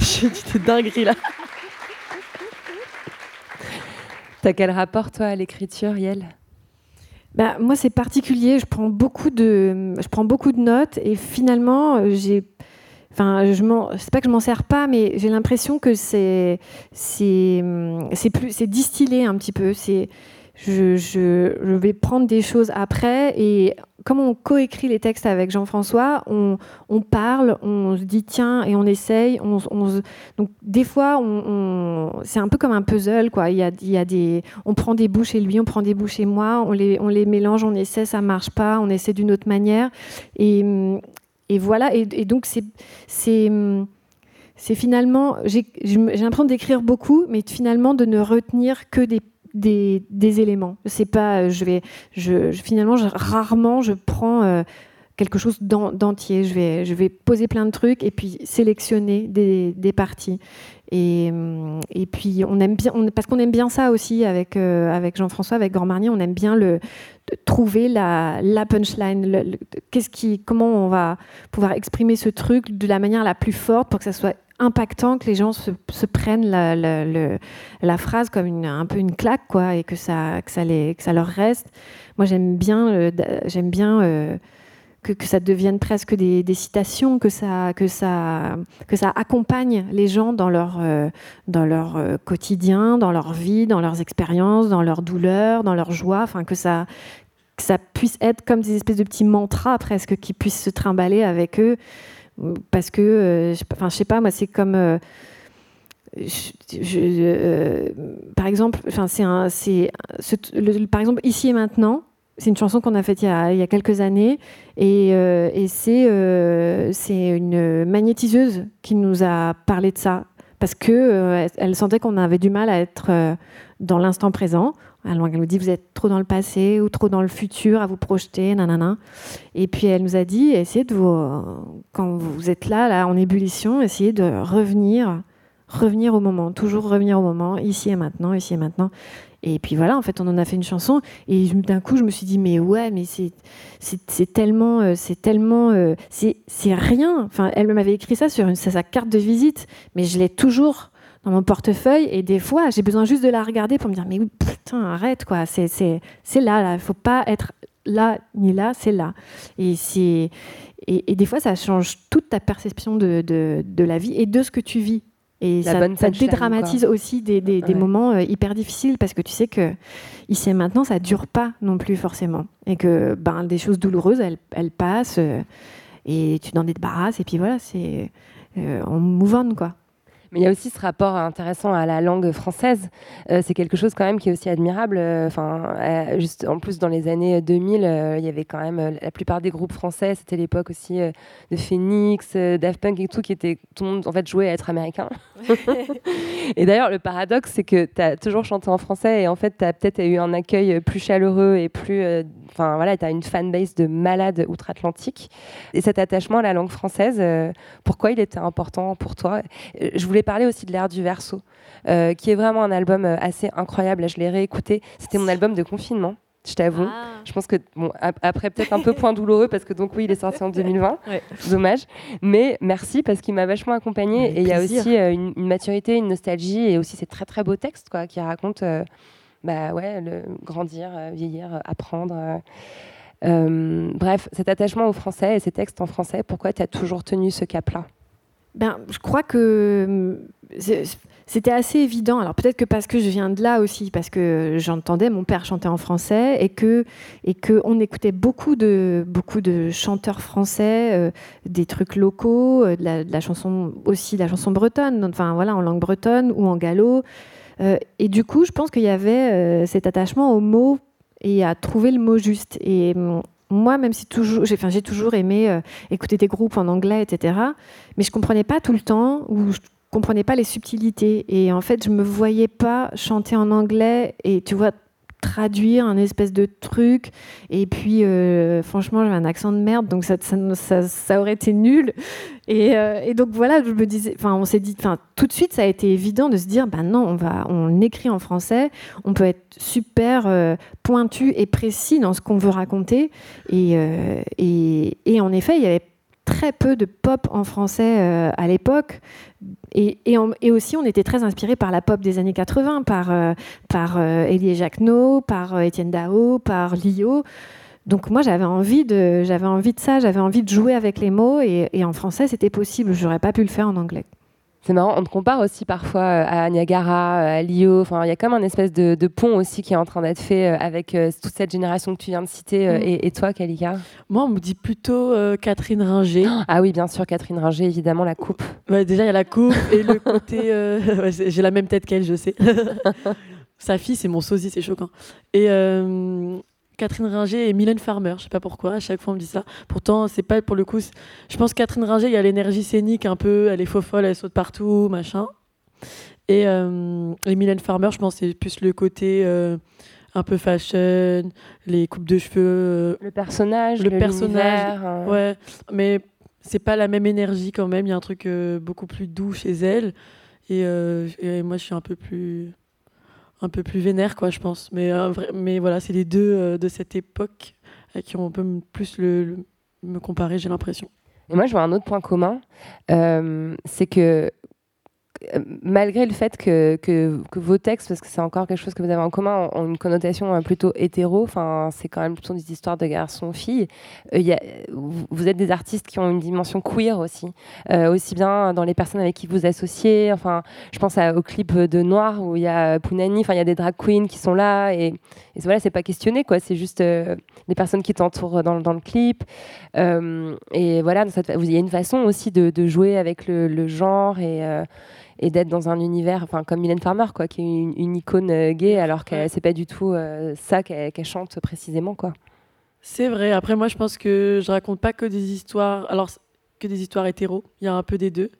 J'ai dit des dingueries là. T'as quel rapport, toi, à l'écriture, Yel bah, moi, c'est particulier. Je prends beaucoup de, je prends beaucoup de notes et finalement, euh, j'ai, enfin, je m'en, c'est pas que je m'en sers pas, mais j'ai l'impression que c'est, c'est, c'est plus, c'est distillé un petit peu. C'est, je, je, je, vais prendre des choses après et comme on coécrit les textes avec Jean-François, on, parle, on se dit tiens et on essaye. On, on donc des fois, on, c'est un peu comme un puzzle on prend des bouts chez lui, on prend des bouts chez moi, on les, mélange, on essaie, ça marche pas, on essaie d'une autre manière et, voilà. Et, et donc c'est, c'est c'est finalement, j'ai l'impression d'écrire beaucoup, mais finalement de ne retenir que des des, éléments. C'est pas, je vais, je, finalement, rarement je prends euh, quelque chose d'entier. Je vais, je vais poser plein de trucs et puis sélectionner des, des parties. Et, et, puis on aime bien, parce qu'on aime bien ça aussi avec, euh, avec Jean-François, avec Grand Marnier, on aime bien le, trouver la, la punchline. qu'est-ce qui, comment on va pouvoir exprimer ce truc de la manière la plus forte pour que ça soit impactant que les gens se, prennent la, phrase comme un peu une claque, quoi, et que ça, que ça, les, que ça leur reste. Moi, j'aime bien, euh, j'aime bien euh, que, ça devienne presque des, des, citations, que ça, que, ça, que ça accompagne les gens dans leur, euh, dans leur quotidien, dans leur vie, dans leurs expériences, dans leurs douleurs, dans leur joie, enfin, que ça, que ça puisse être comme des espèces de petits mantras presque qui puissent se trimballer avec eux parce que, euh, enfin, je sais pas, moi, c'est comme. Euh, euh, par exemple, enfin, c'est un, c'est, par exemple, ici et maintenant, c'est une chanson qu'on a faite il y a, quelques années, et, c'est, c'est une magnétiseuse qui nous a parlé de ça, parce que elle sentait qu'on avait du mal à être dans l'instant présent. Elle nous dit vous êtes trop dans le passé ou trop dans le futur à vous projeter, nanana. Et puis elle nous a dit essayez de vous, quand vous êtes là, là en ébullition, essayez de revenir, revenir au moment, toujours revenir au moment, ici et maintenant, ici et maintenant. Et puis voilà, en fait, on en a fait une chanson. Et d'un coup, je me suis dit, mais ouais, mais c'est tellement, c'est tellement, euh, euh, c'est rien. Enfin, elle m'avait écrit ça sur une, sa carte de visite, mais je l'ai toujours dans mon portefeuille et des fois j'ai besoin juste de la regarder pour me dire mais putain arrête quoi. C'est c'est c'est là là. Il faut pas être là ni là c'est là. Et c'est et, des fois ça change toute ta perception de, de, de, la vie et de ce que tu vis. Et ça, ça dédramatise aussi des, des, des moments euh, hyper difficiles parce que tu sais que ici et maintenant ça dure pas non plus forcément. Et que ben des choses douloureuses elles, elles passent euh, et tu t'en débarrasses. Et puis voilà c'est euh, on move on quoi mais il y a aussi ce rapport intéressant à la langue française. Euh, c'est quelque chose quand même qui est aussi admirable. Euh, enfin, euh, juste en plus dans les années 2000, il y avait quand même la plupart des groupes français. C'était l'époque aussi de Phoenix, Daft Punk et tout, qui était tout le monde en fait jouait à être américain. *laughs* et d'ailleurs, le paradoxe, c'est que tu as toujours chanté en français et en fait, tu as peut-être eu un accueil plus chaleureux et plus enfin voilà, tu as une fanbase de malades outre-Atlantique. Et cet attachement à la langue française, euh, pourquoi il était important pour toi? Euh, Je voulais parler aussi de l'ère du verso, euh, qui est vraiment un album assez incroyable. Là, je l'ai réécouté. C'était mon album de confinement. Je t'avoue. Je pense que, bon, ap- après, peut-être un peu point douloureux, parce que donc, oui, il est sorti en *laughs* 2020. Ouais. Dommage. Mais merci, parce qu'il m'a vachement accompagné. Avec Et il y a aussi euh, une, une maturité, une nostalgie, et aussi ces très, très beaux textes, quoi, qui racontent, bah ouais, grandir, euh, vieillir, euh, apprendre. euh. Bref, cet attachement au français et ces textes en français, pourquoi tu as toujours tenu ce cap-là? Ben, je crois que c'était assez évident. Alors peut-être que parce que je viens de là aussi, parce que j'entendais mon père chanter en français et que et que on écoutait beaucoup de beaucoup de chanteurs français, des trucs locaux, de la chanson aussi de la chanson bretonne, enfin voilà en langue bretonne ou en gallo. Euh, et du coup, je pense qu'il y avait euh, cet attachement au mot et à trouver le mot juste. Et hum, moi, même si toujours, j'ai, enfin, toujours aimé euh, écouter des groupes en anglais, etc. Mais je comprenais pas tout le temps ou je comprenais pas les subtilités. Et en fait, je me voyais pas chanter en anglais et tu vois traduire un espèce de truc. Et puis euh, franchement j'avais un accent de merde donc ça, ça, aurait été nul. Et, euh, et donc voilà je me disais enfin on s'est dit enfin tout de suite ça a été évident de se dire ben non on va on écrit en français on peut être super euh, pointu et précis dans ce qu'on veut raconter. Et, et, et en effet il y avait très peu de pop en français euh, à l'époque. Et, aussi, on était très inspiré par la pop des années 80, par, euh, par euh, Jacquenot, par euh, Étienne Dao, par Lio. Donc moi, j'avais envie, de, j'avais envie de ça, j'avais envie de jouer avec les mots. Et, et en français, c'était possible. J'aurais pas pu le faire en anglais. C'est marrant, on te compare aussi parfois euh, à Niagara, euh, à Lio. Enfin, il y a comme un espèce de, de pont aussi qui est en train d'être fait euh, avec toute cette génération que tu viens de citer. Mm. et, et toi, Kalika? Moi, on me dit plutôt euh, Catherine Ringer. *gasps* Ah oui, bien sûr, Catherine Ringer, évidemment, la coupe. Ouais, déjà, il y a la coupe et le côté. euh, *laughs* ouais, J'ai la même tête qu'elle, je sais. *laughs* Sa fille, c'est mon sosie, c'est choquant. Et euh, Catherine Ringer et Mylène Farmer, je sais pas pourquoi, à chaque fois on me dit ça. Pourtant, c'est pas pour le coup. Je pense que Catherine Ringer, il y a l'énergie scénique un peu, elle est faux folle, elle saute partout, machin. Et, euh, et Mylène Farmer, je pense que c'est plus le côté euh, un peu fashion, les coupes de cheveux. euh, Le personnage, le le personnage. euh. Ouais, mais c'est pas la même énergie quand même. Il y a un truc beaucoup plus doux chez elle. Et, et moi, je suis un peu plus, un peu plus vénère, quoi, je pense. Mais, euh, mais voilà, c'est les deux euh, de cette époque à qui on peut plus le, me comparer, j'ai l'impression. Et moi, je vois un autre point commun, euh, c'est que euh, malgré le fait que, que, vos textes, parce que c'est encore quelque chose que vous avez en commun, ont une connotation euh, plutôt hétéro, c'est quand même plutôt des histoires de garçons-filles, euh, vous êtes des artistes qui ont une dimension queer aussi, euh, aussi bien dans les personnes avec qui vous associez, enfin, je pense au clip de Noir où il y a Pounani, il y a des drag queens qui sont là, et, et voilà, c'est pas questionné, quoi, c'est juste euh, les personnes qui t'entourent dans, le clip. Euh, et voilà, il y a une façon aussi de, jouer avec le, le genre et, euh, et d'être dans un univers, enfin comme Mylène Farmer, quoi, qui est une, une icône euh, gay, alors que c'est pas du tout euh, ça qu'elle chante précisément, quoi. C'est vrai. Après, moi, je pense que je raconte pas que des histoires. Alors, que des histoires hétéros. Il y a un peu des deux.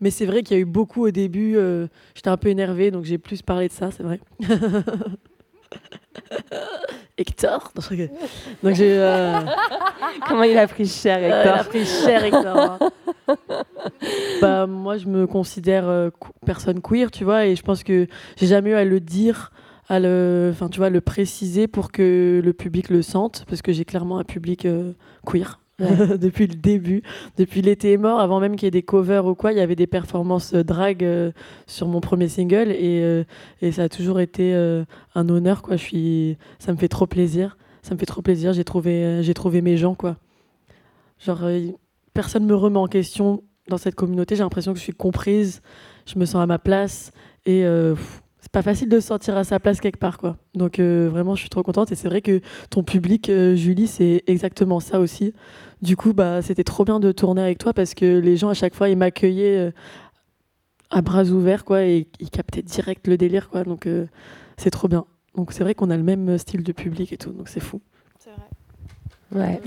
Mais c'est vrai qu'il y a eu beaucoup au début. euh, J'étais un peu énervée, donc j'ai plus parlé de ça, c'est vrai. *laughs* *laughs* Hector. Donc j'ai. euh, *laughs* Comment il a pris cher, Euh, Hector il a pris cher, Hector. hein. *laughs* bah, moi, je me considère euh, personne queer, tu vois, et je pense que j'ai jamais eu à le dire, à le, enfin, tu vois, le préciser pour que le public le sente, parce que j'ai clairement un public euh, queer. Ouais. *laughs* *laughs* depuis le début, depuis l'été est mort, avant même qu'il y ait des covers ou quoi, il y avait des performances euh, drag euh, sur mon premier single et, euh, et ça a toujours été euh, un honneur quoi. Je suis, ça me fait trop plaisir, ça me fait trop plaisir. J'ai trouvé, j'ai trouvé mes gens quoi. Genre personne me remet en question dans cette communauté. J'ai l'impression que je suis comprise, je me sens à ma place et c'est pas facile de se sentir à sa place quelque part quoi. Donc euh, vraiment je suis trop contente et c'est vrai que ton public euh, Julie c'est exactement ça aussi. Du coup bah c'était trop bien de tourner avec toi parce que les gens à chaque fois ils m'accueillaient euh, à bras ouverts quoi et ils captaient direct le délire quoi. Donc euh, c'est trop bien. Donc c'est vrai qu'on a le même style de public et tout donc c'est fou. Ouais.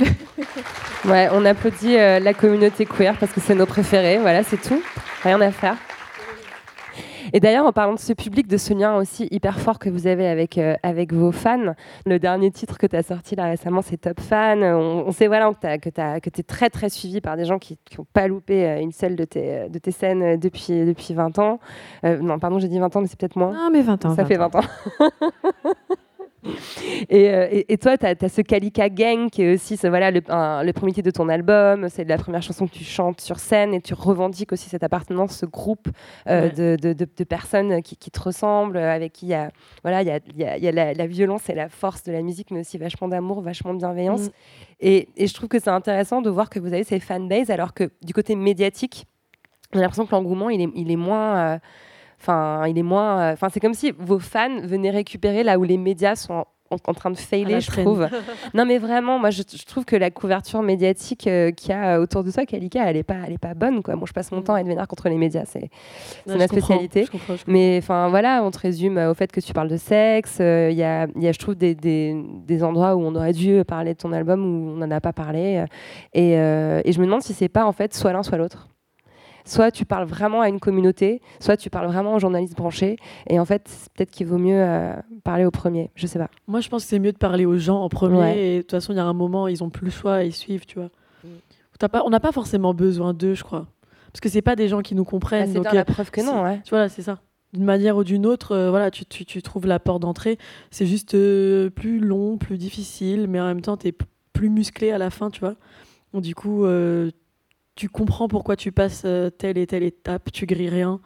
ouais, on applaudit euh, la communauté queer parce que c'est nos préférés, voilà, c'est tout. Rien à faire. Et d'ailleurs, en parlant de ce public, de ce lien aussi hyper fort que vous avez avec, euh, avec vos fans, le dernier titre que tu as sorti là récemment, c'est Top Fan. On, on sait voilà, que tu es très très suivi par des gens qui n'ont pas loupé euh, une seule de tes, de tes scènes euh, depuis, depuis 20 ans. Euh, non, pardon, j'ai dit 20 ans, mais c'est peut-être moins. Non, mais 20 ans. Ça 20 fait 20 ans. *laughs* *laughs* Et, euh, et- et toi, tu as, ce Kalika Gang qui est aussi ce, voilà, le, un- le premier titre de ton album. C'est la première chanson que tu chantes sur scène et tu revendiques aussi cette appartenance, ce groupe euh, Ouais. de, de- de- de personnes qui, qui te ressemblent, avec qui il y a, voilà, il y a, y a- y a la, la violence et la force de la musique, mais aussi vachement d'amour, vachement de bienveillance. Mm. Et, et je trouve que c'est intéressant de voir que vous avez ces fanbases, alors que du côté médiatique, j'ai l'impression que l'engouement, il est, il est moins. euh, Enfin, il est moins. euh, Enfin, c'est comme si vos fans venaient récupérer là où les médias sont en, train de failer, la je traîne. trouve. *laughs* non, mais vraiment, moi, je, je trouve que la couverture médiatique euh, qu'il y a autour de ça, Kalika, elle est pas, elle est pas bonne, quoi. Moi, je passe mon temps à être vénère contre les médias, c'est ma spécialité. je comprends, je comprends. Mais enfin, voilà, on te résume euh, au fait que tu parles de sexe. euh, Il y, a, y a, je trouve, des, des, des endroits où on aurait dû parler de ton album où on n'en a pas parlé. euh, et, euh, et je me demande si c'est pas en fait soit l'un soit l'autre. Soit tu parles vraiment à une communauté, soit tu parles vraiment aux journalistes branchés. Et en fait, peut-être qu'il vaut mieux euh, parler au premier. Je sais pas. Moi, je pense que c'est mieux de parler aux gens en premier. Ouais. Et de toute façon, il y a un moment, ils ont plus le choix, ils suivent, tu vois. T'as Pas, on n'a pas forcément besoin d'eux, je crois. Parce que c'est pas des gens qui nous comprennent. Ah, c'est donc, bien la euh, preuve que non, ouais. Tu vois, c'est ça. D'une manière ou d'une autre, euh, voilà, tu, tu, tu trouves la porte d'entrée. C'est juste euh, plus long, plus difficile, mais en même temps, tu es plus musclé à la fin, tu vois. Donc, du coup, euh, tu comprends pourquoi tu passes euh, telle et telle étape, tu grilles rien,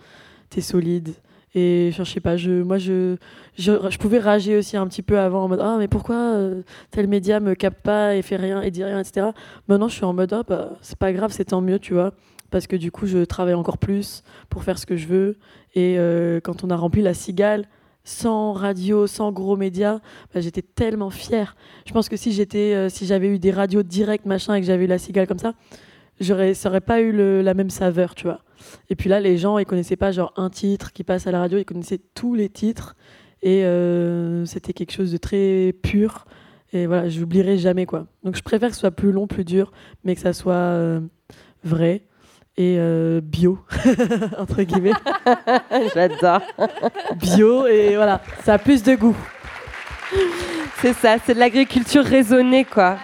tu es solide. Et je sais pas, moi je, je, pouvais rager aussi un petit peu avant en mode Ah, mais pourquoi euh, tel média me capte pas et fait rien et dit rien, etc. Maintenant, je suis en mode Ah, bah, c'est pas grave, c'est tant mieux, tu vois. Parce que du coup, je travaille encore plus pour faire ce que je veux. Et euh, quand on a rempli la cigale, sans radio, sans gros médias, bah, j'étais tellement fière. Je pense que si j'étais, si j'avais eu des radios directes, machin, et que j'avais eu la cigale comme ça, j'aurais, ça aurait pas eu le- la même saveur, tu vois. Et puis là, les gens, ils connaissaient pas genre un titre qui passe à la radio, ils connaissaient tous les titres. Et euh, c'était quelque chose de très pur. Et voilà, je l'oublierai jamais, quoi. Donc je préfère que ce soit plus long, plus dur, mais que ça soit euh, vrai et euh, bio, *laughs* entre guillemets. *laughs* J'adore. bio, et voilà, ça a plus de goût. C'est ça, c'est de l'agriculture raisonnée, quoi.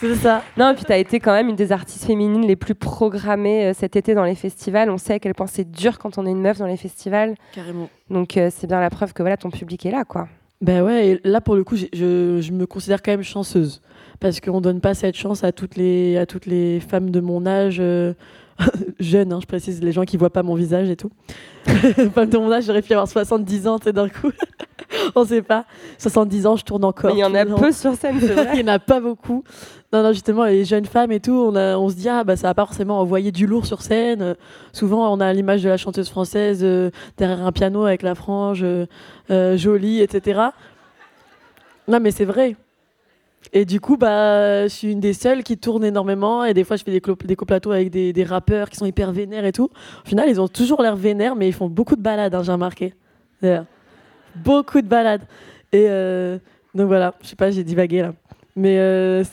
C'est ça. Non, et puis tu as été quand même une des artistes féminines les plus programmées euh, cet été dans les festivals. On sait à quel point c'est dur quand on est une meuf dans les festivals. Carrément. Donc euh, c'est bien la preuve que voilà, ton public est là, quoi. Ben ouais, et là pour le coup, je, je me considère quand même chanceuse. Parce qu'on donne pas cette chance à toutes les, à toutes les femmes de mon âge, euh, *laughs* jeunes, hein, je précise, les gens qui voient pas mon visage et tout. *laughs* femmes de mon âge, j'aurais pu avoir 70 ans, tu sais, d'un coup. *laughs* *laughs* On sait pas. 70 ans, je tourne encore. Mais il y en a peu sur scène, c'est vrai. *laughs* il y en a pas beaucoup. Non, non, justement, les jeunes femmes et tout, on, a, on se dit, ah, bah, ça va pas forcément envoyer du lourd sur scène. Euh, souvent, on a l'image de la chanteuse française euh, derrière un piano avec la frange, euh, euh, jolie, etc. Non, mais c'est vrai. Et du coup, bah, je suis une des seules qui tourne énormément. Et des fois, je fais des, des coplateaux avec des, des rappeurs qui sont hyper vénères et tout. Au final, ils ont toujours l'air vénères, mais ils font beaucoup de balades, hein, j'ai remarqué. D'ailleurs. Beaucoup de balades. Et euh, donc voilà, je sais pas, j'ai divagué là. Mais, euh,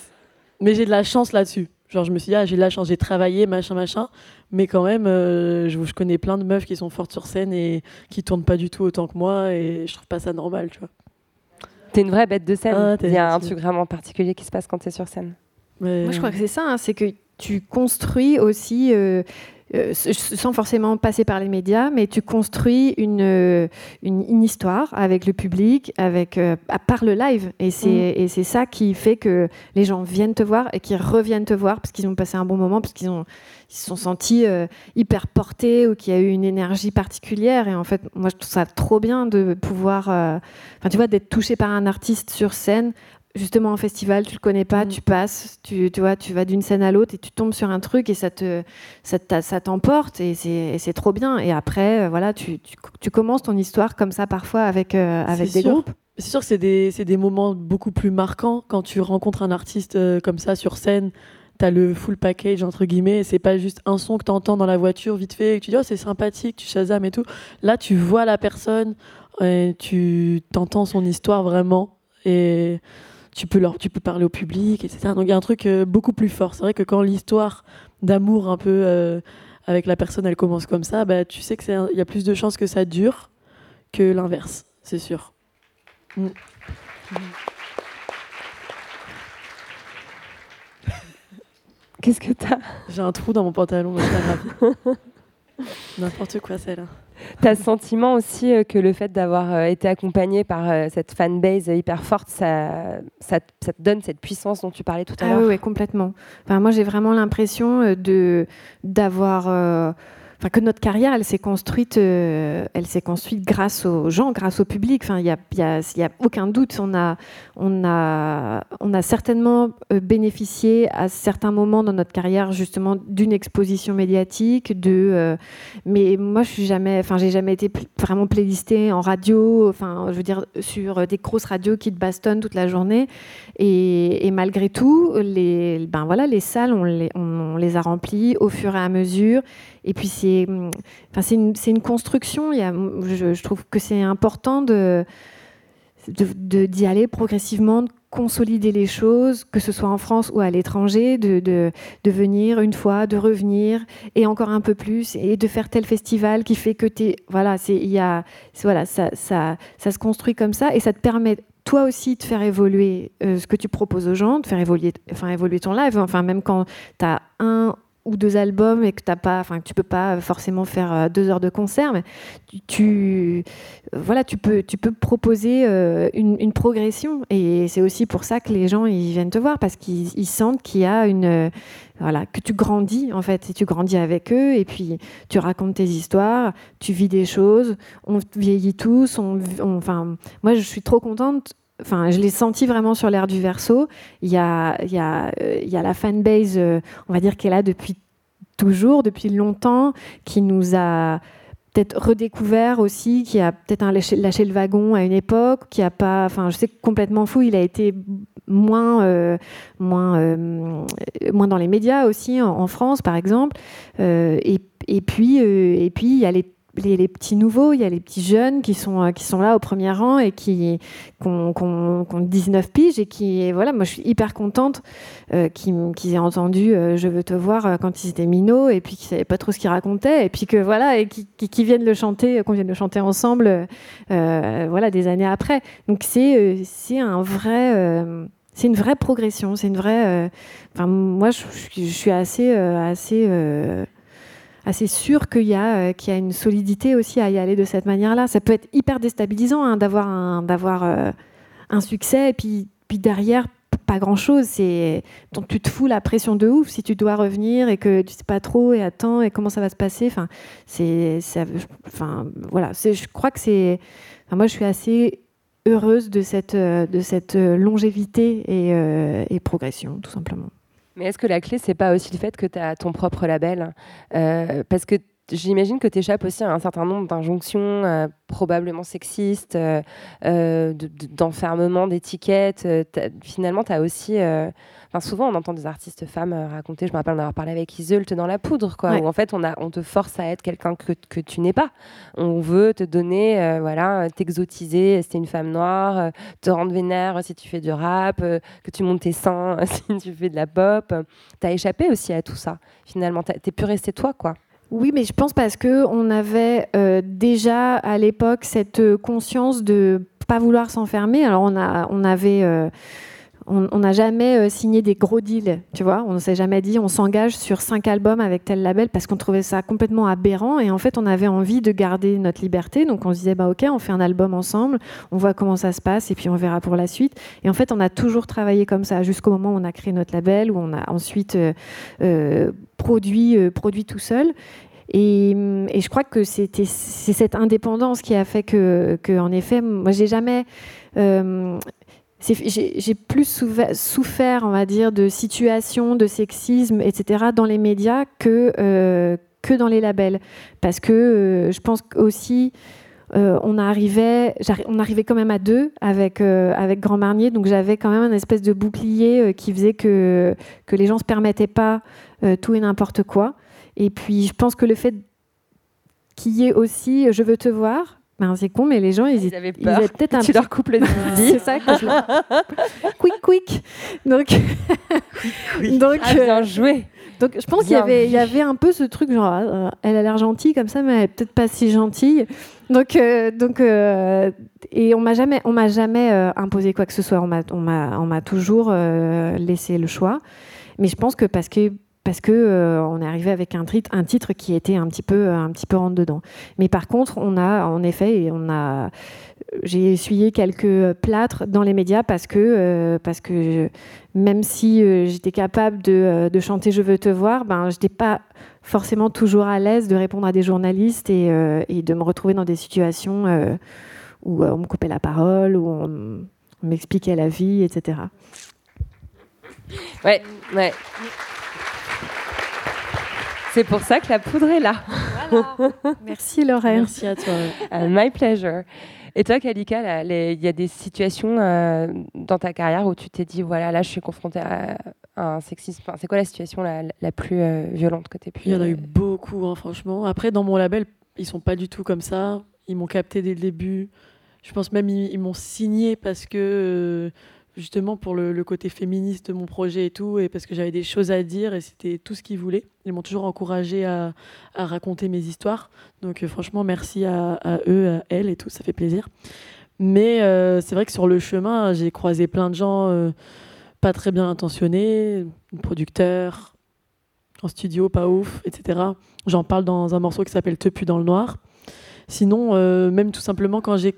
mais j'ai de la chance là-dessus. Genre, je me suis dit, ah, j'ai de la chance, j'ai travaillé, machin, machin. Mais quand même, euh, je, je connais plein de meufs qui sont fortes sur scène et qui tournent pas du tout autant que moi. Et je trouve pas ça normal, tu vois. T'es une vraie bête de scène. Ah, Il y a un truc vraiment particulier qui se passe quand t'es sur scène. Moi, je crois que c'est ça, hein, c'est que tu construis aussi, euh, euh, sans forcément passer par les médias, mais tu construis une, euh, une, une histoire avec le public, avec, euh, à part le live. Et c'est Mm. c'est ça qui fait que les gens viennent te voir et qu'ils reviennent te voir parce qu'ils ont passé un bon moment, parce qu'ils ont ils se sont sentis euh, hyper portés ou qu'il y a eu une énergie particulière. Et en fait, moi, je trouve ça trop bien de pouvoir, euh, enfin, tu vois, d'être touché par un artiste sur scène justement en festival, tu le connais pas, tu passes, tu, tu vois, tu vas d'une scène à l'autre et tu tombes sur un truc et ça te, ça t'emporte et c'est, trop bien. Et après, euh, voilà, tu, tu, tu commences ton histoire comme ça parfois avec, euh, avec des sûr. groupes. C'est sûr que c'est des, des moments beaucoup plus marquants quand tu rencontres un artiste euh, comme ça sur scène. T'as le full package, entre guillemets, et c'est pas juste un son que t'entends dans la voiture vite fait et que tu dis oh c'est sympathique, tu shazam et tout. Là, tu vois la personne, et tu t'entends son histoire vraiment et tu peux, leur, tu peux parler au public, etc. Donc il y a un truc euh, beaucoup plus fort. C'est vrai que quand l'histoire d'amour un peu euh, avec la personne, elle commence comme ça, bah, tu sais qu'il y a plus de chances que ça dure que l'inverse, c'est sûr. Mm. Qu'est-ce que t'as? J'ai un trou dans mon pantalon, mais c'est pas grave. *laughs* N'importe quoi, celle-là. T'as ce sentiment aussi euh, que le fait d'avoir euh, été accompagné par euh, cette fanbase hyper forte, ça, ça, ça te donne cette puissance dont tu parlais tout à Ah l'heure? oui, ouais, complètement. Enfin, moi, j'ai vraiment l'impression de d'avoir, euh, que notre carrière, elle s'est construite, euh, elle s'est construite grâce aux gens, grâce au public. Il y a, aucun doute. On a, certainement euh, bénéficié à certains moments dans notre carrière justement d'une exposition médiatique, euh, mais moi, je suis jamais, j'ai jamais été vraiment playlistée en radio. Je veux dire sur des grosses radios qui te bastonnent toute la journée. Et, malgré tout, les, ben salles, on les, on- on les a remplies au fur et à mesure. Et puis c'est, hum, enfin c'est une, construction. A, je, trouve que c'est important de, d'y aller progressivement, de consolider les choses, que ce soit en France ou à l'étranger, de, de, venir une fois, de revenir et encore un peu plus, et de faire tel festival qui fait que tu voilà, c'est, il y a, voilà, ça, ça, ça se construit comme ça et ça te permet toi aussi de faire évoluer euh, ce que tu proposes aux gens, de faire évoluer, enfin, évoluer ton live. Enfin, même quand tu as un ou deux albums et que t'as pas, enfin, tu peux pas forcément faire euh, deux heures de concert, mais tu, voilà, tu peux, tu peux proposer euh, une, progression. Et c'est aussi pour ça que les gens ils viennent te voir parce qu'ils ils sentent qu'il y a une, euh, voilà, que tu grandis en fait, et tu grandis avec eux et puis tu racontes tes histoires, tu vis des choses, on vieillit tous, on- enfin, moi je suis trop contente. Enfin, je l'ai senti vraiment sur l'air du verso. Il y a, euh, la fanbase, euh, on va dire, qui est là depuis toujours, depuis longtemps, qui nous a peut-être redécouvert aussi, qui a peut-être lâché, le wagon à une époque, qui a pas, enfin, je sais complètement fou, il a été moins, euh, dans les médias aussi en, France, par exemple. Et, et puis, et puis il y a les les, petits nouveaux, il y a les petits jeunes qui sont, euh, qui sont là au premier rang et qui, ont, qui ont- qui ont 19 piges et qui, voilà, moi je suis hyper contente euh, qu'ils aient entendu euh, Je veux te voir quand ils étaient minots et puis qu'ils savaient pas trop ce qu'ils racontaient et puis que voilà, et qui, viennent le chanter, qu'on vienne le chanter ensemble, voilà, des années après. Donc c'est un vrai. c'est une vraie progression, c'est une vraie. Enfin, moi, je, suis assez, assez, assez sûre qu'il y a, euh, y a une solidité aussi à y aller de cette manière-là. Ça peut être hyper déstabilisant hein, d'avoir un, euh, un succès et puis, puis derrière pas grand-chose. Donc tu te fous la pression de ouf si tu dois revenir et que tu sais pas trop et attends et comment ça va se passer. Enfin, c'est, enfin voilà. Je crois que c'est. moi, je suis assez heureuse de cette, euh, de cette longévité et progression, tout simplement. Mais est-ce que la clé, c'est pas aussi le fait que tu as ton propre label Euh, Parce que j'imagine que tu échappes aussi à un certain nombre d'injonctions euh, probablement sexistes, euh, de- de- d'enfermement, d'étiquettes. Finalement, tu as aussi. Euh, Enfin, souvent, on entend des artistes femmes euh, raconter, je me rappelle en avoir parlé avec Iseult dans La Poudre, quoi, Ouais. où en fait, on, a, on te force à être quelqu'un que, que tu n'es pas. On veut te donner, euh, voilà, t'exotiser si t'es une femme noire, euh, te rendre vénère si tu fais du rap, euh, que tu montes tes seins *laughs* si tu fais de la pop. T'as échappé aussi à tout ça, finalement. T'es pu rester toi, quoi. Oui, mais je pense parce que on avait euh, déjà à l'époque cette euh, conscience de pas vouloir s'enfermer. Alors on a, on avait, euh, on n'a jamais euh, signé des gros deals, tu vois. On ne s'est jamais dit on s'engage sur cinq albums avec tel label parce qu'on trouvait ça complètement aberrant et en fait on avait envie de garder notre liberté. Donc on se disait bah ok, on fait un album ensemble, on voit comment ça se passe et puis on verra pour la suite. Et en fait on a toujours travaillé comme ça jusqu'au moment où on a créé notre label, où on a ensuite euh, euh, produit, produit tout seul. Et, je crois que c'est cette indépendance qui a fait que, en effet, moi j'ai jamais j'ai plus souffert, on va dire, de situations de sexisme, etc., dans les médias que, euh, que dans les labels. Parce que euh, je pense aussi, euh, on, arrivait, on arrivait quand même à deux avec, euh, avec Grand Marnier, donc j'avais quand même un espèce de bouclier qui faisait que, que les gens ne se permettaient pas tout et n'importe quoi. Et puis, je pense que le fait qu'il y ait aussi Je veux te voir, ben, c'est con, mais les gens, ils, Ils avaient ils peur avaient peut-être *laughs* un tu leur coupes le *laughs* c'est ça que je... quick, quick. Donc, *laughs* donc Ah, bien euh, joué. Donc je pense qu'il y avait, il y avait un peu ce truc genre, euh, elle a l'air gentille comme ça, mais elle est peut-être pas si gentille. Donc, euh, donc, euh, et on m'a jamais, on m'a jamais imposé quoi que ce soit. On m'a, on m'a, on m'a toujours laissé le choix. Mais je pense que parce que parce que euh, on est arrivé avec un titre, qui était un petit peu, un petit peu rentre dedans. Mais par contre, on a, en effet, et on a, j'ai essuyé quelques plâtres dans les médias parce que, euh, parce que même si euh, j'étais capable de, chanter Je veux te voir, ben, je n'étais pas forcément toujours à l'aise de répondre à des journalistes et, de me retrouver dans des situations où on me coupait la parole, où on, on m'expliquait la vie, etc. Ouais, ouais. C'est pour ça que la poudre est là. *laughs* Merci Lorraine. Merci à toi. Uh, my pleasure. Et toi, Kalika, il y a des situations euh, dans ta carrière où tu t'es dit, voilà, là, je suis confrontée à, à un sexisme. Enfin, c'est quoi la situation la, la plus euh, violente que tu pu Il y en a eu euh, beaucoup, hein, franchement. Après, dans mon label, ils sont pas du tout comme ça. Ils m'ont capté dès le début. Je pense même ils, ils m'ont signé parce que euh, justement pour le, côté féministe de mon projet et tout, et parce que j'avais des choses à dire et c'était tout ce qu'ils voulaient. Ils m'ont toujours encouragé à, raconter mes histoires. Donc euh, franchement, merci à, eux, à elles et tout, ça fait plaisir. Mais euh, c'est vrai que sur le chemin, j'ai croisé plein de gens euh, pas très bien intentionnés, producteurs, en studio, pas ouf, etc. J'en parle dans un morceau qui s'appelle Te pue dans le noir. Sinon, même tout simplement quand j'ai.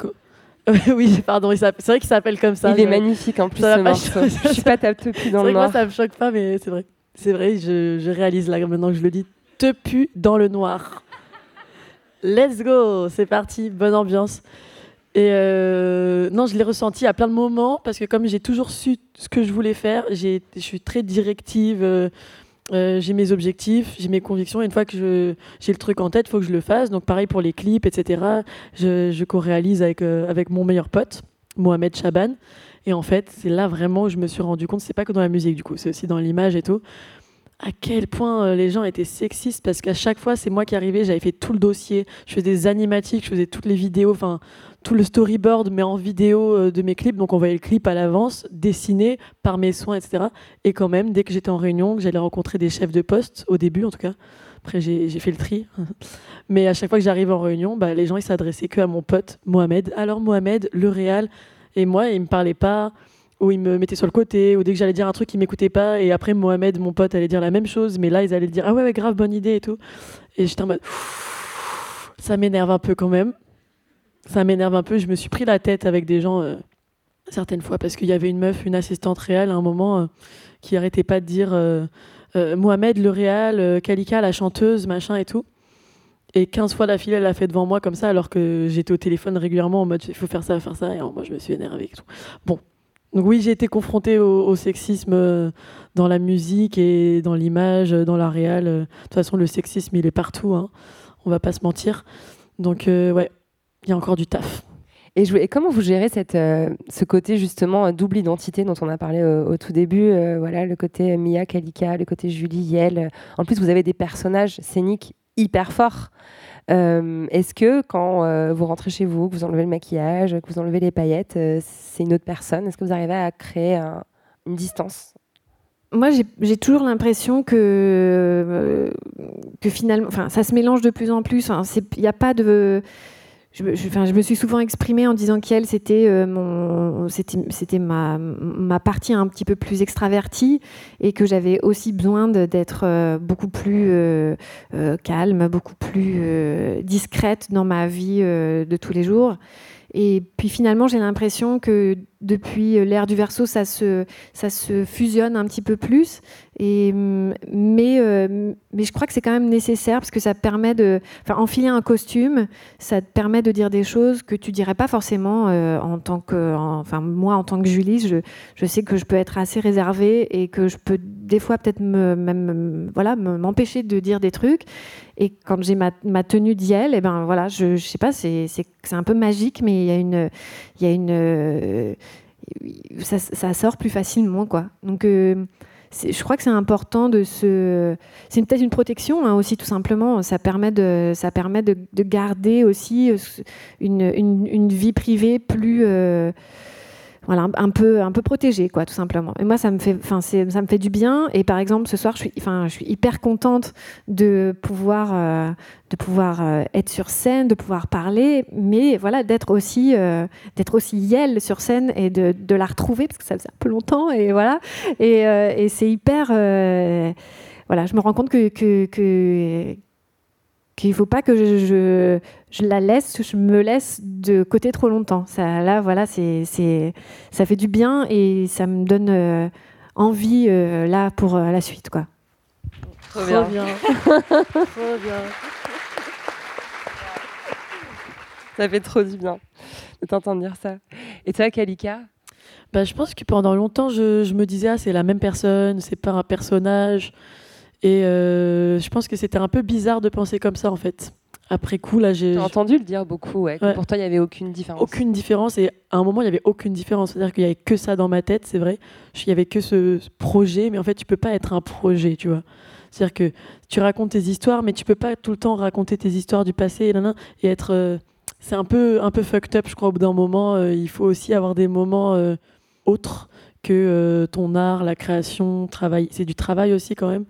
*laughs* oui, pardon, c'est vrai qu'il s'appelle comme ça. Il est magnifique en plus ça ce pas. Je suis pas ta dans vrai le que moi, noir. ça me choque pas, mais c'est vrai. C'est vrai, je, je réalise là maintenant que je le dis. Te pue dans le noir. Let's go, c'est parti, bonne ambiance. Et euh, non, je l'ai ressenti à plein de moments parce que comme j'ai toujours su ce que je voulais faire, je suis très directive. euh, euh, j'ai mes objectifs, j'ai mes convictions. Et une fois que j'ai le truc en tête, il faut que je le fasse. Donc pareil pour les clips, etc. Je, je co-réalise avec, euh, avec mon meilleur pote, Mohamed Chaban. Et en fait, c'est là vraiment où je me suis rendu compte, c'est pas que dans la musique du coup, c'est aussi dans l'image et tout, à quel point euh, les gens étaient sexistes parce qu'à chaque fois, c'est moi qui arrivais, j'avais fait tout le dossier, je faisais des animatiques, je faisais toutes les vidéos, enfin tout le storyboard, mais en vidéo euh, de mes clips. Donc on voyait le clip à l'avance, dessiné par mes soins, etc. Et quand même, dès que j'étais en réunion, que j'allais rencontrer des chefs de poste, au début en tout cas, après j'ai fait le tri, *laughs* mais à chaque fois que j'arrive en réunion, bah, les gens ils s'adressaient que à mon pote Mohamed. Alors Mohamed, le réal, et moi, il me parlait pas ou il me mettait sur le côté, ou dès que j'allais dire un truc, il m'écoutait pas, et après Mohamed, mon pote, allait dire la même chose, mais là, ils allaient dire ah ouais grave, bonne idée et tout. Et j'étais en mode *laughs* ça m'énerve un peu quand même. Ça m'énerve un peu. Je me suis pris la tête avec des gens euh, certaines fois parce qu'il y avait une meuf, une assistante réelle à un moment euh, qui arrêtait pas de dire euh, Mohamed, le euh, Kalika, la chanteuse, machin et tout. Et 15 fois d'affilée, elle l'a fait devant moi comme ça, alors que j'étais au téléphone régulièrement en mode il faut faire ça, faire ça. Et moi, je me suis énervée et tout. Bon. Donc, oui, j'ai été confrontée au, sexisme dans la musique et dans l'image, dans la réal. De toute façon, le sexisme, il est partout. Hein. On va pas se mentir. Donc, ouais, il y a encore du taf. Et, je- et comment vous gérez cette, euh, ce côté justement euh, double identité dont on a parlé euh, au tout début euh, Voilà, le côté Mia, Kalika, le côté Julie, Yel. En plus, vous avez des personnages scéniques hyper forts. Euh, Est-ce que quand euh, vous rentrez chez vous, que vous enlevez le maquillage, que vous enlevez les paillettes, euh, c'est une autre personne? Est-ce que vous arrivez à créer un- une distance? Moi, j'ai- toujours l'impression que, euh, que finalement, enfin, ça se mélange de plus en plus. Il n'y a pas de. Je, me- suis souvent exprimée en disant qu'elle, c'était euh, ma, partie un petit peu plus extravertie et que j'avais aussi besoin d'être euh, beaucoup plus euh, calme, beaucoup plus discrète dans ma vie de tous les jours. Et puis finalement, j'ai l'impression que depuis l'ère du verso, ça se, ça se fusionne un petit peu plus. Et, hum, mais, euh, mais je crois que c'est quand même nécessaire parce que ça permet de. Enfin, enfiler un costume, ça te permet de dire des choses que tu dirais pas forcément euh, en tant que. en- enfin, moi, en tant que Julie, je, je sais que je peux être assez réservée et que je peux des fois peut-être me, même me- voilà, me- m'empêcher de dire des trucs. Et quand j'ai ma, tenue d'Yel, et ben voilà, je, je sais pas, c'est, un peu magique, mais il y a une. Il une euh, ça, sort plus facilement, quoi. Donc. euh, je crois que c'est important de se. C'est peut-être une protection hein, aussi, tout simplement. Ça permet de, ça permet de, de garder aussi euh, une, une- une vie privée plus. Voilà, un, peu, un peu protégée, quoi, tout simplement. Et moi, ça me fait, enfin, ça me fait du bien. Et par exemple, ce soir, je suis, enfin, je suis hyper contente de pouvoir, euh, de pouvoir euh, être sur scène, de pouvoir parler, mais voilà, d'être aussi, euh, d'être aussi Yel sur scène et de, de la retrouver parce que ça faisait un peu longtemps. Et voilà, et, et c'est hyper, voilà, je me rends compte que, que qu'il faut pas que je, je, je la laisse, je me laisse de côté trop longtemps. Ça, là, voilà, c'est, c'est, ça fait du bien et ça me donne euh, envie euh, là pour euh, la suite, quoi. Trop bien. bien. *laughs* Trop bien. Ça fait trop du bien de t'entendre dire ça. Et toi, Kalika? Bah, je pense que pendant longtemps, je, je me disais, ah, c'est la même personne, c'est pas un personnage. Et euh, je pense que c'était un peu bizarre de penser comme ça, en fait. Après coup, là, j'ai. J'ai entendu le dire beaucoup, ouais, que pour toi, il n'y avait aucune différence. Aucune différence. Et à un moment, il n'y avait aucune différence. C'est-à-dire qu'il n'y avait que ça dans ma tête, c'est vrai. Il n'y avait que ce, projet. Mais en fait, tu peux pas être un projet, tu vois. C'est-à-dire que tu racontes tes histoires, mais tu peux pas tout le temps raconter tes histoires du passé et, être. euh, c'est un peu, un peu fucked up, je crois, au bout d'un moment. euh, il faut aussi avoir des moments autres que euh, ton art, la création, travail. C'est du travail aussi, quand même.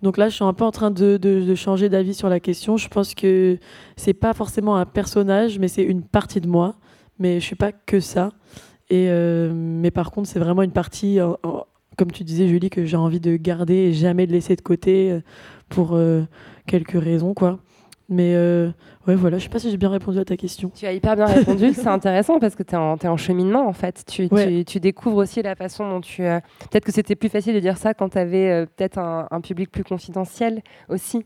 Donc là, je suis un peu en train de, changer d'avis sur la question. Je pense que c'est pas forcément un personnage, mais c'est une partie de moi. Mais je suis pas que ça. Et euh, mais par contre, c'est vraiment une partie, comme tu disais, Julie, que j'ai envie de garder et jamais de laisser de côté euh, pour quelques raisons, quoi. Mais euh, ouais, voilà. Je sais pas si j'ai bien répondu à ta question. Tu as hyper bien répondu. c'est *laughs* intéressant parce que tu es, en cheminement, en fait. Tu, tu- Ouais. tu découvres aussi la façon dont tu. euh, Peut-être que c'était plus facile de dire ça quand tu avais peut-être un, un public plus confidentiel aussi.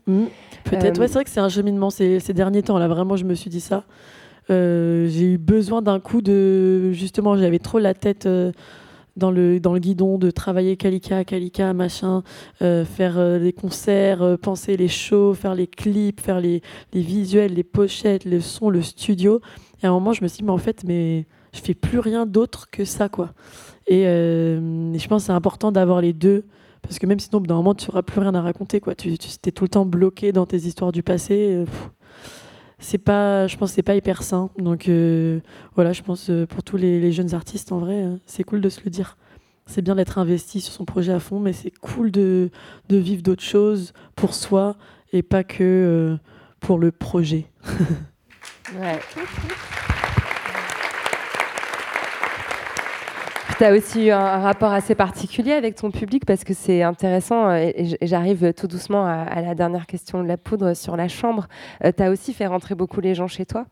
Peut-être, Euh, ouais, c'est vrai que c'est un cheminement ces, ces derniers temps. Là, vraiment, je me suis dit ça. Euh, j'ai eu besoin d'un coup de. Justement, j'avais trop la tête euh, dans, le, dans le guidon de travailler Kalika, Kalika, machin, euh, faire euh, les concerts, euh, penser les shows, faire les clips, faire les, les visuels, les pochettes, le son, le studio. Et à un moment, je me suis dit, mais en fait, mais je fais plus rien d'autre que ça, quoi. Et, euh, je pense que c'est important d'avoir les deux. Parce que même sinon, d'un moment, tu n'auras plus rien à raconter. Quoi. Tu, tu tout le temps bloqué dans tes histoires du passé. euh, c'est pas, je pense c'est pas hyper sain. Donc euh, voilà, je pense euh, pour tous les, jeunes artistes, en vrai, euh, c'est cool de se le dire. C'est bien d'être investi sur son projet à fond, mais c'est cool de, de vivre d'autres choses pour soi et pas que euh, pour le projet. *laughs* Ouais. Tu as aussi eu un, rapport assez particulier avec ton public parce que c'est intéressant euh, et, j'arrive tout doucement à, la dernière question de la poudre sur la chambre. tu as aussi fait rentrer beaucoup les gens chez toi.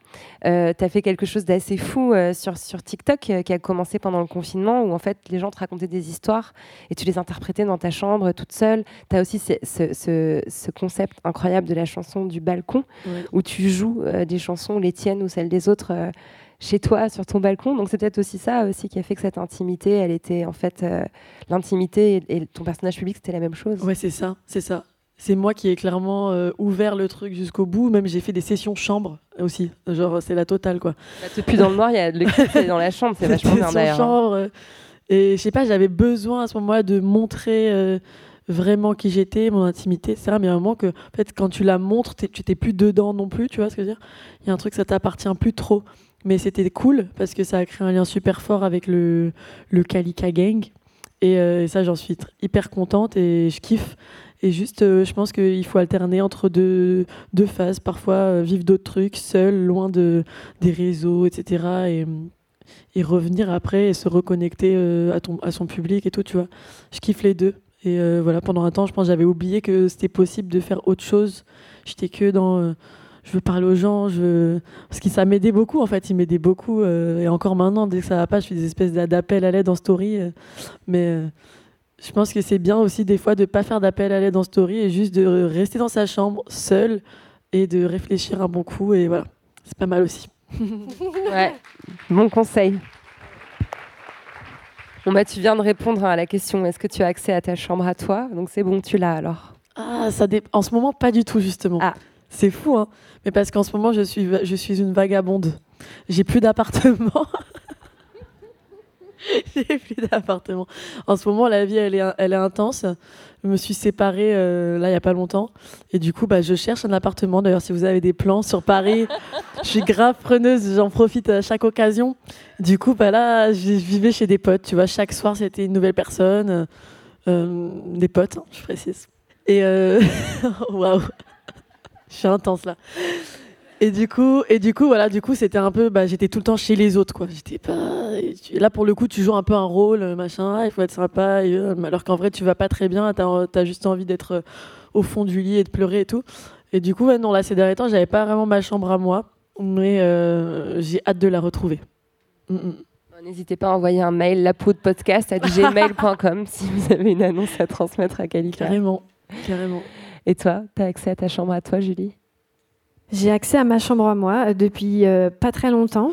tu as fait quelque chose d'assez fou euh, sur, sur TikTok euh, qui a commencé pendant le confinement où en fait les gens te racontaient des histoires et tu les interprétais dans ta chambre toute seule. Tu as aussi ce, ce- ce- ce concept incroyable de la chanson du balcon où tu joues euh, des chansons, les tiennes ou celles des autres, euh, chez toi, sur ton balcon. Donc c'est peut-être aussi ça aussi qui a fait que cette intimité, elle était en fait euh, l'intimité et, et ton personnage public, c'était la même chose. Ouais, c'est ça, c'est ça. C'est moi qui ai clairement euh, ouvert le truc jusqu'au bout. Même j'ai fait des sessions chambre aussi. Genre, c'est la totale, quoi. Bah, depuis dans le noir, il y a le dans la chambre, c'est *laughs* vachement bien d'ailleurs. hein. chambre, euh, Et je sais pas, j'avais besoin à ce moment-là de montrer euh, vraiment qui j'étais, mon intimité, etc. Mais à un moment que, en fait, quand tu la montres, tu t'es plus dedans non plus, tu vois ce que je veux dire? Il y a un truc, ça t'appartient plus trop. Mais c'était cool parce que ça a créé un lien super fort avec le, le Kalika Gang. Et, euh, ça, j'en suis hyper contente et je kiffe. Et juste, euh, je pense qu'il faut alterner entre deux, deux phases. Parfois, euh, vivre d'autres trucs seul, loin de, des réseaux, etc. Et, et revenir après et se reconnecter à, ton, à son public et tout, tu vois. Je kiffe les deux. Et voilà, pendant un temps, je pense que j'avais oublié que c'était possible de faire autre chose. J'étais que dans. Je veux parler aux gens, je veux... parce que ça m'aidait beaucoup en fait, il m'aidait beaucoup. euh, et encore maintenant, dès que ça va pas, je fais des espèces d'a- d'appels à l'aide en story. euh, mais euh, je pense que c'est bien aussi des fois de pas faire d'appel à l'aide en story et juste de rester dans sa chambre seul et de réfléchir un bon coup. Et voilà, c'est pas mal aussi. *laughs* Ouais, bon conseil. Bon bah tu viens de répondre à la question est-ce que tu as accès à ta chambre à toi? Donc c'est bon, tu l'as alors. Ah, ça dé- en ce moment, pas du tout, justement. C'est fou, hein. Mais parce qu'en ce moment, je suis, je suis une vagabonde. J'ai plus d'appartement. *laughs* j'ai plus d'appartement. En ce moment, la vie, elle est, elle est intense. Je me suis séparée euh, là, il n'y a pas longtemps. Et du coup, bah, je cherche un appartement. D'ailleurs, si vous avez des plans sur Paris, *laughs* je suis grave preneuse. J'en profite à chaque occasion. Du coup, bah, là, je vivais chez des potes. Tu vois, chaque soir, c'était une nouvelle personne. Euh, des potes, hein, je précise. Et euh, *laughs* waouh, je suis intense là. Et du coup, et du coup, voilà, du coup, c'était un peu, bah, j'étais tout le temps chez les autres, quoi. J'étais pas. Là, pour le coup, tu joues un peu un rôle, euh, machin. ah, il faut être sympa. et, euh, alors qu'en vrai, tu vas pas très bien. T'as as juste envie d'être euh, au fond du lit et de pleurer et tout. Et du coup, ouais, non, là, ces derniers temps, j'avais pas vraiment ma chambre à moi, mais euh, j'ai hâte de la retrouver. Mm, mm. N'hésitez pas à envoyer un mail lapoudpodcast à *laughs* gmail.com si vous avez une annonce à transmettre à Kalika. Carrément, carrément. Et toi, tu as accès à ta chambre à toi, Julie? J'ai accès à ma chambre à moi euh, depuis euh, pas très longtemps.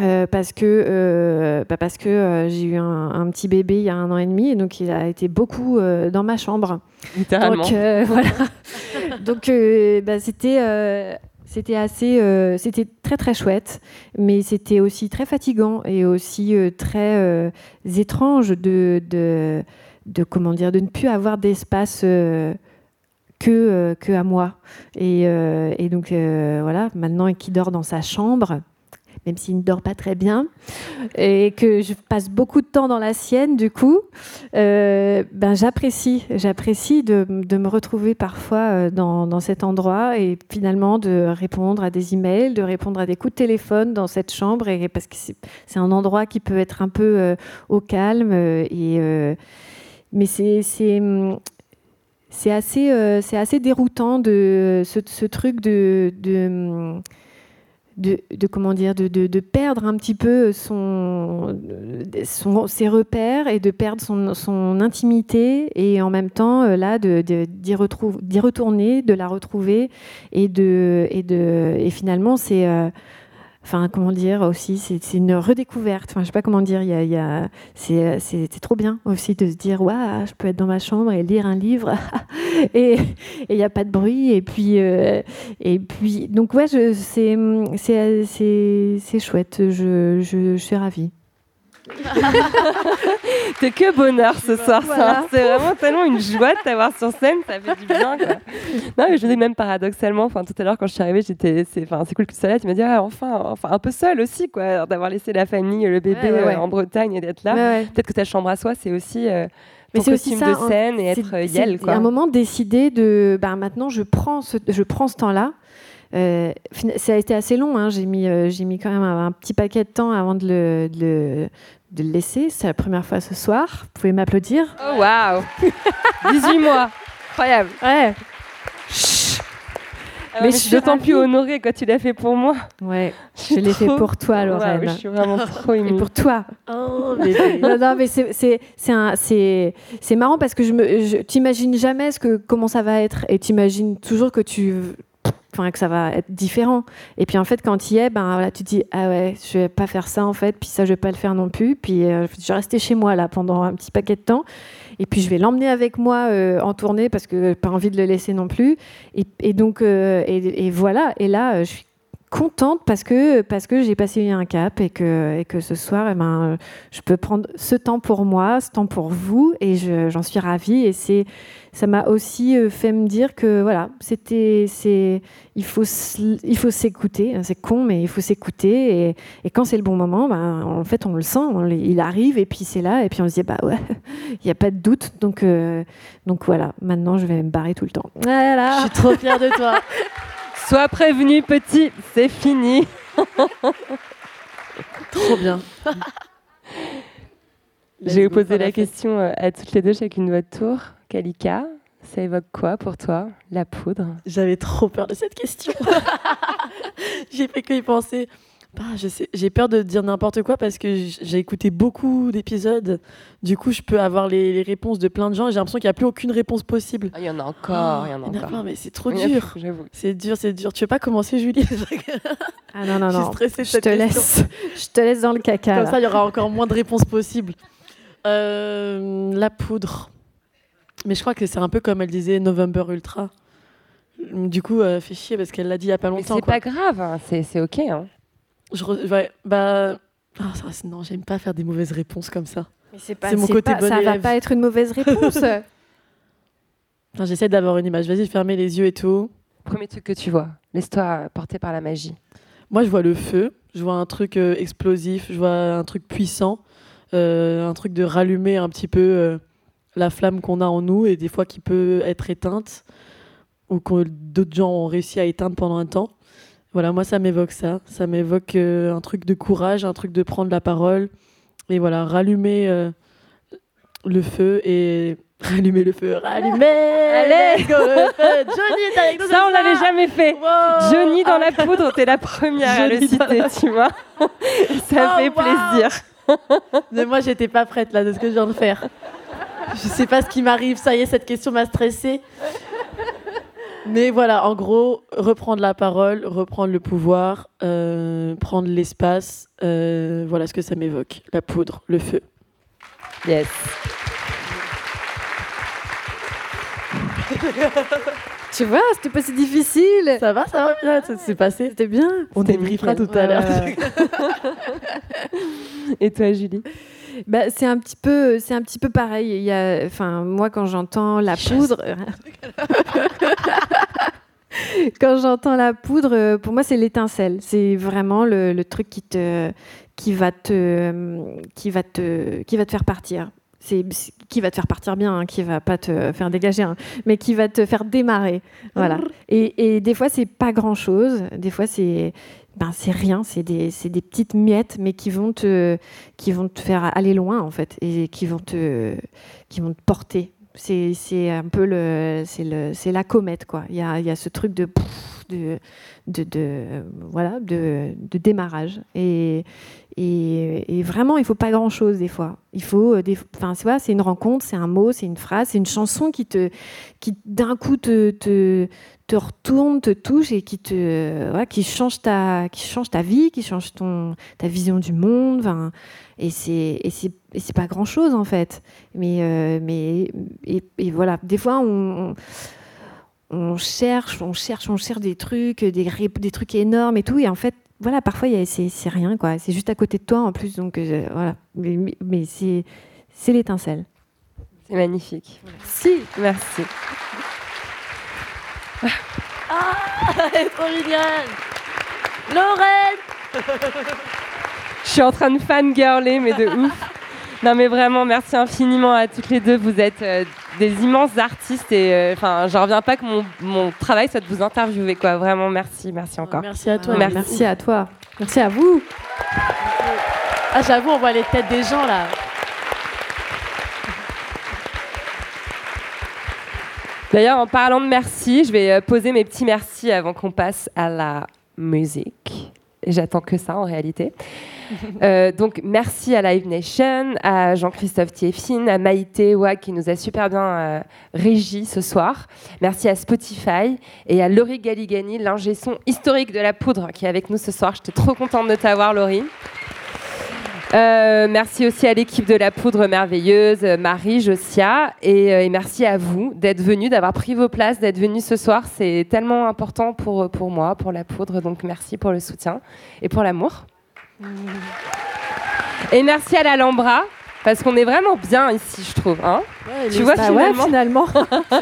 euh, parce que, euh, bah parce que euh, j'ai eu un, un petit bébé il y a un an et demi, et donc il a été beaucoup dans ma chambre. Littéralement. Donc, *laughs* voilà. donc bah, c'était c'était assez c'était très très chouette, mais c'était aussi très fatigant et aussi très étrange de, de de comment dire de ne plus avoir d'espace. Euh, que, à moi. Et, euh, donc euh, voilà, maintenant qui dort dans sa chambre, même s'il ne dort pas très bien, et que je passe beaucoup de temps dans la sienne, du coup, ben j'apprécie, j'apprécie de, de me retrouver parfois dans, dans cet endroit et finalement de répondre à des emails, de répondre à des coups de téléphone dans cette chambre, et parce que c'est un endroit qui peut être un peu au calme et mais c'est c'est assez, euh, c'est assez déroutant de ce, ce truc de, de, de, de comment dire, de, de, perdre un petit peu son, son- ses repères et de perdre son, son intimité et en même temps euh, là d'y retourner, de la retrouver et de, et de, et finalement c'est euh, Enfin, comment dire aussi, c'est une redécouverte. Enfin, je sais pas comment dire. Il y a, a- c'est c'est- trop bien aussi de se dire, waouh, je peux être dans ma chambre et lire un livre *laughs* et il n'y a pas de bruit. Et puis, euh, et puis, donc ouais, c'est chouette. Je, je, je suis ravie. *laughs* T'es que bonheur ce soir. ça. Voilà. C'est vraiment tellement une joie de t'avoir sur scène, ça fait du bien. Quoi. *laughs* Non, mais je dis même paradoxalement, enfin, tout à l'heure quand je suis arrivée, j'étais, c'est, enfin, c'est cool que tu sois là. Tu m'as dit, ah, enfin, enfin, un peu seule aussi, quoi, d'avoir laissé la famille, le bébé Ouais, ouais, ouais. euh, en Bretagne et d'être là. Peut-être que ta chambre à soi, c'est aussi euh, Mais c'est aussi ça, de hein. scène et être euh, Yel, quoi. À un moment, décider de. Ben, maintenant, je prends ce, je prends ce temps-là. Euh, ça a été assez long. hein. J'ai mis, euh, j'ai mis quand même un, un petit paquet de temps avant de le, de le, de le laisser. C'est la première fois ce soir. Vous pouvez m'applaudir. Oh, waouh *laughs* 18 mois Incroyable Ouais. Ah, Mais mais je suis d'autant plus honorée quand tu l'as fait pour moi. Ouais, je l'ai fait pour toi, Lorraine. je suis vraiment trop Et émue. pour toi. Oh, bébé. *laughs* non, non, mais c'est c'est c'est un- c'est c'est marrant parce que je me je- t'imagines jamais ce que comment ça va être et t'imagines toujours que tu enfin que ça va être différent. Et puis en fait quand tu y es ben voilà tu te dis ah ouais je vais pas faire ça en fait puis ça je vais pas le faire non plus. Puis euh, je vais rester chez moi là pendant un petit paquet de temps. Et puis je vais l'emmener avec moi euh, en tournée parce que pas envie de le laisser non plus. Et, donc euh, et, et voilà. Et là je suis contente parce que parce que j'ai passé un cap et que et que ce soir eh ben je peux prendre ce temps pour moi ce temps pour vous et je- j'en suis ravie. Et c'est ça m'a aussi euh, fait me dire que voilà c'était c'est il faut il faut s'écouter c'est con mais il faut s'écouter. Et, et quand c'est le bon moment ben en fait on le sent on- il arrive et puis c'est là et puis on se dit bah ouais *laughs* il y a pas de doute. Donc euh, donc voilà maintenant je vais me barrer tout le temps. Voilà Je suis trop fière de toi. *laughs* Sois prévenu, petit, c'est fini. Trop bien. Je vais vous go, poser faire la question euh, à toutes les deux, chacune de votre tour. Kalika, ça évoque quoi pour toi La poudre? J'avais trop peur de cette question. *laughs* j'ai fait que y penser. Bah, je sais, j'ai peur de dire n'importe quoi parce que j'ai écouté beaucoup d'épisodes. Du coup, je peux avoir les, les réponses de plein de gens et j'ai l'impression qu'il n'y a plus aucune réponse possible. Ah, Il y en a encore, il y en a Il y en a encore. plein, mais c'est trop dur. C'est dur, c'est dur. Tu veux pas commencer, Julie? *laughs* Ah non non Je suis non stressée je te laisse je te laisse dans le caca Comme là. ça, il y aura encore moins de réponses possibles. Euh, la poudre. Mais je crois que c'est un peu comme elle disait November Ultra. Du coup, euh, fait chier parce qu'elle l'a dit il y a pas Mais longtemps. c'est pas grave, hein, c'est c'est ok. hein. Je re- ouais, bah, Ah, ça, c'est- non, j'aime pas faire des mauvaises réponses comme ça. Mais c'est C'est mon c'est côté pas- bon Ça va élève. pas être une mauvaise réponse. *laughs* J'essaie d'avoir une image. Vas-y, fermez les yeux et tout. Premier truc que tu vois, laisse-toi porter par la magie. Moi, je vois le feu. Je vois un truc euh, explosif. Je vois un truc puissant. euh, un truc de rallumer un petit peu euh, la flamme qu'on a en nous et des fois qui peut être éteinte ou que d'autres gens ont réussi à éteindre pendant un temps. Voilà, moi, ça m'évoque ça. Ça m'évoque euh, un truc de courage, un truc de prendre la parole et voilà, rallumer euh, le feu et *laughs* rallumer le feu, rallumer. Allez go, le *laughs* feu. Johnny est avec nous. Ça, on l'avait jamais fait. Wow. Johnny dans la Ah. poudre, t'es la première à le citer, la tu vois. *laughs* Ça Oh, fait wow. plaisir. Mais moi, j'étais pas prête là de ce que je viens de faire. Je sais pas ce qui m'arrive. Ça y est, cette question m'a stressée. Mais voilà, en gros, reprendre la parole, reprendre le pouvoir, euh, prendre l'espace. euh, voilà ce que ça m'évoque. La poudre, le feu. Yes. *laughs* tu vois, c'était pas si difficile. Ça va, ça va bien, ça s'est passé. C'était bien. On débriefera tout à l'heure. *laughs* Et toi, Julie? Bah, c'est un petit peu, c'est un petit peu pareil. Il y a, enfin, moi quand j'entends la poudre, *laughs* quand j'entends la poudre, pour moi c'est l'étincelle. C'est vraiment le, le truc qui te, qui va te, qui va te, qui va te faire partir. C'est- qui va te faire partir bien, hein, qui va pas te faire dégager, hein, mais qui va te faire démarrer. Voilà. Et, et des fois c'est pas grand chose. Des fois c'est ben, c'est rien, c'est des, des petites miettes, mais qui vont, te, qui vont te faire aller loin, en fait, et qui vont te, qui vont te porter. C'est, un peu le, c'est, la comète, quoi. Il y a, y a ce truc de, de, voilà, de, démarrage. Et, et, vraiment, il faut pas grand-chose, des fois. Il faut, euh, des, enfin, c'est, c'est une rencontre, c'est un mot, c'est une phrase, c'est une chanson qui, te, qui d'un coup, te, te, te retourne, te touche et qui te qui change ta qui change ta vie, qui change ton ta vision du monde. Et c'est et c'est et c'est pas grand chose en fait. Mais euh, mais et, voilà, des fois on on cherche, on cherche, on cherche des trucs, des trucs énormes et tout et en fait voilà, parfois c'est c'est rien quoi. C'est juste à côté de toi en plus donc euh, voilà. Mais, c'est c'est l'étincelle. C'est magnifique. Si, merci. Ah, elle est trop Lorraine Je suis en train de fangirler, mais de ouf. Non, mais vraiment, merci infiniment à toutes les deux. Vous êtes euh, des immenses artistes et euh, enfin, j'en reviens pas que mon, mon travail soit de vous interviewer, quoi. Vraiment, merci, merci encore. Merci à toi. Merci. Merci à toi. Merci à vous. Ah, j'avoue, on voit les têtes des gens là. D'ailleurs, en parlant de merci, je vais euh, poser mes petits merci avant qu'on passe à la musique. J'attends que ça en réalité. Euh, donc merci à Live Nation, à Jean-Christophe Thieffine, à Maïté Wag qui nous a super bien euh, régi ce soir. Merci à Spotify et à Laurie Galigani, l'ingé son historique de la poudre qui est avec nous ce soir. J'étais trop contente de t'avoir Laurie. Euh, merci aussi à l'équipe de la poudre merveilleuse, Marie, Josia, et, et merci à vous d'être venus, d'avoir pris vos places, d'être venus ce soir. C'est tellement important pour, pour moi, pour la poudre, donc merci pour le soutien et pour l'amour. Et merci à l'Alhambra, parce qu'on est vraiment bien ici, je trouve. Hein Ouais, tu vois, Bah ouais, finalement.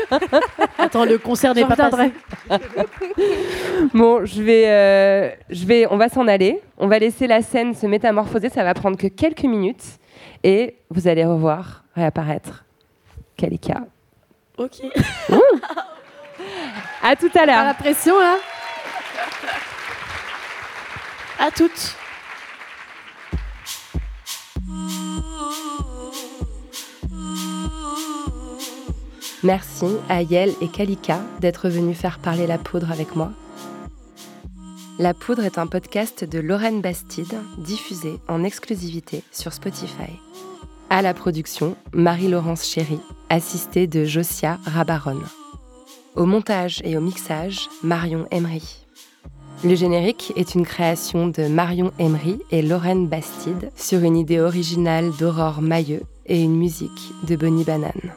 *laughs* Attends, le concert n'est pas passé. *laughs* Bon, je vais, euh, je vais, on va s'en aller. On va laisser la scène se métamorphoser. Ça va prendre que quelques minutes. Et vous allez revoir réapparaître Kalika. Ok. À tout à Pas la l'heure. pression là. À toutes. Merci à Yel et Kalika d'être venus faire parler la poudre avec moi. La poudre est un podcast de Lorraine Bastide, diffusé en exclusivité sur Spotify. À la production, Marie-Laurence Chéry, assistée de Josia Rabaron. Au montage et au mixage, Marion Emery. Le générique est une création de Marion Emery et Lorraine Bastide sur une idée originale d'Aurore Mailleux et une musique de Bonnie Banane.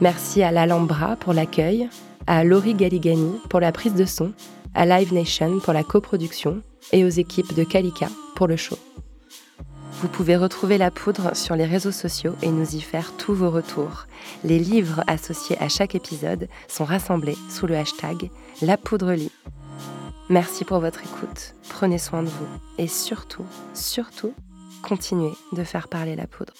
Merci à l'Alhambra pour l'accueil, à Laurie Galigani pour la prise de son, à Live Nation pour la coproduction et aux équipes de Kalika pour le show. Vous pouvez retrouver la poudre sur les réseaux sociaux et nous y faire tous vos retours. Les livres associés à chaque épisode sont rassemblés sous le hashtag La Poudre Lit. Merci pour votre écoute, prenez soin de vous et surtout, surtout, continuez de faire parler la poudre.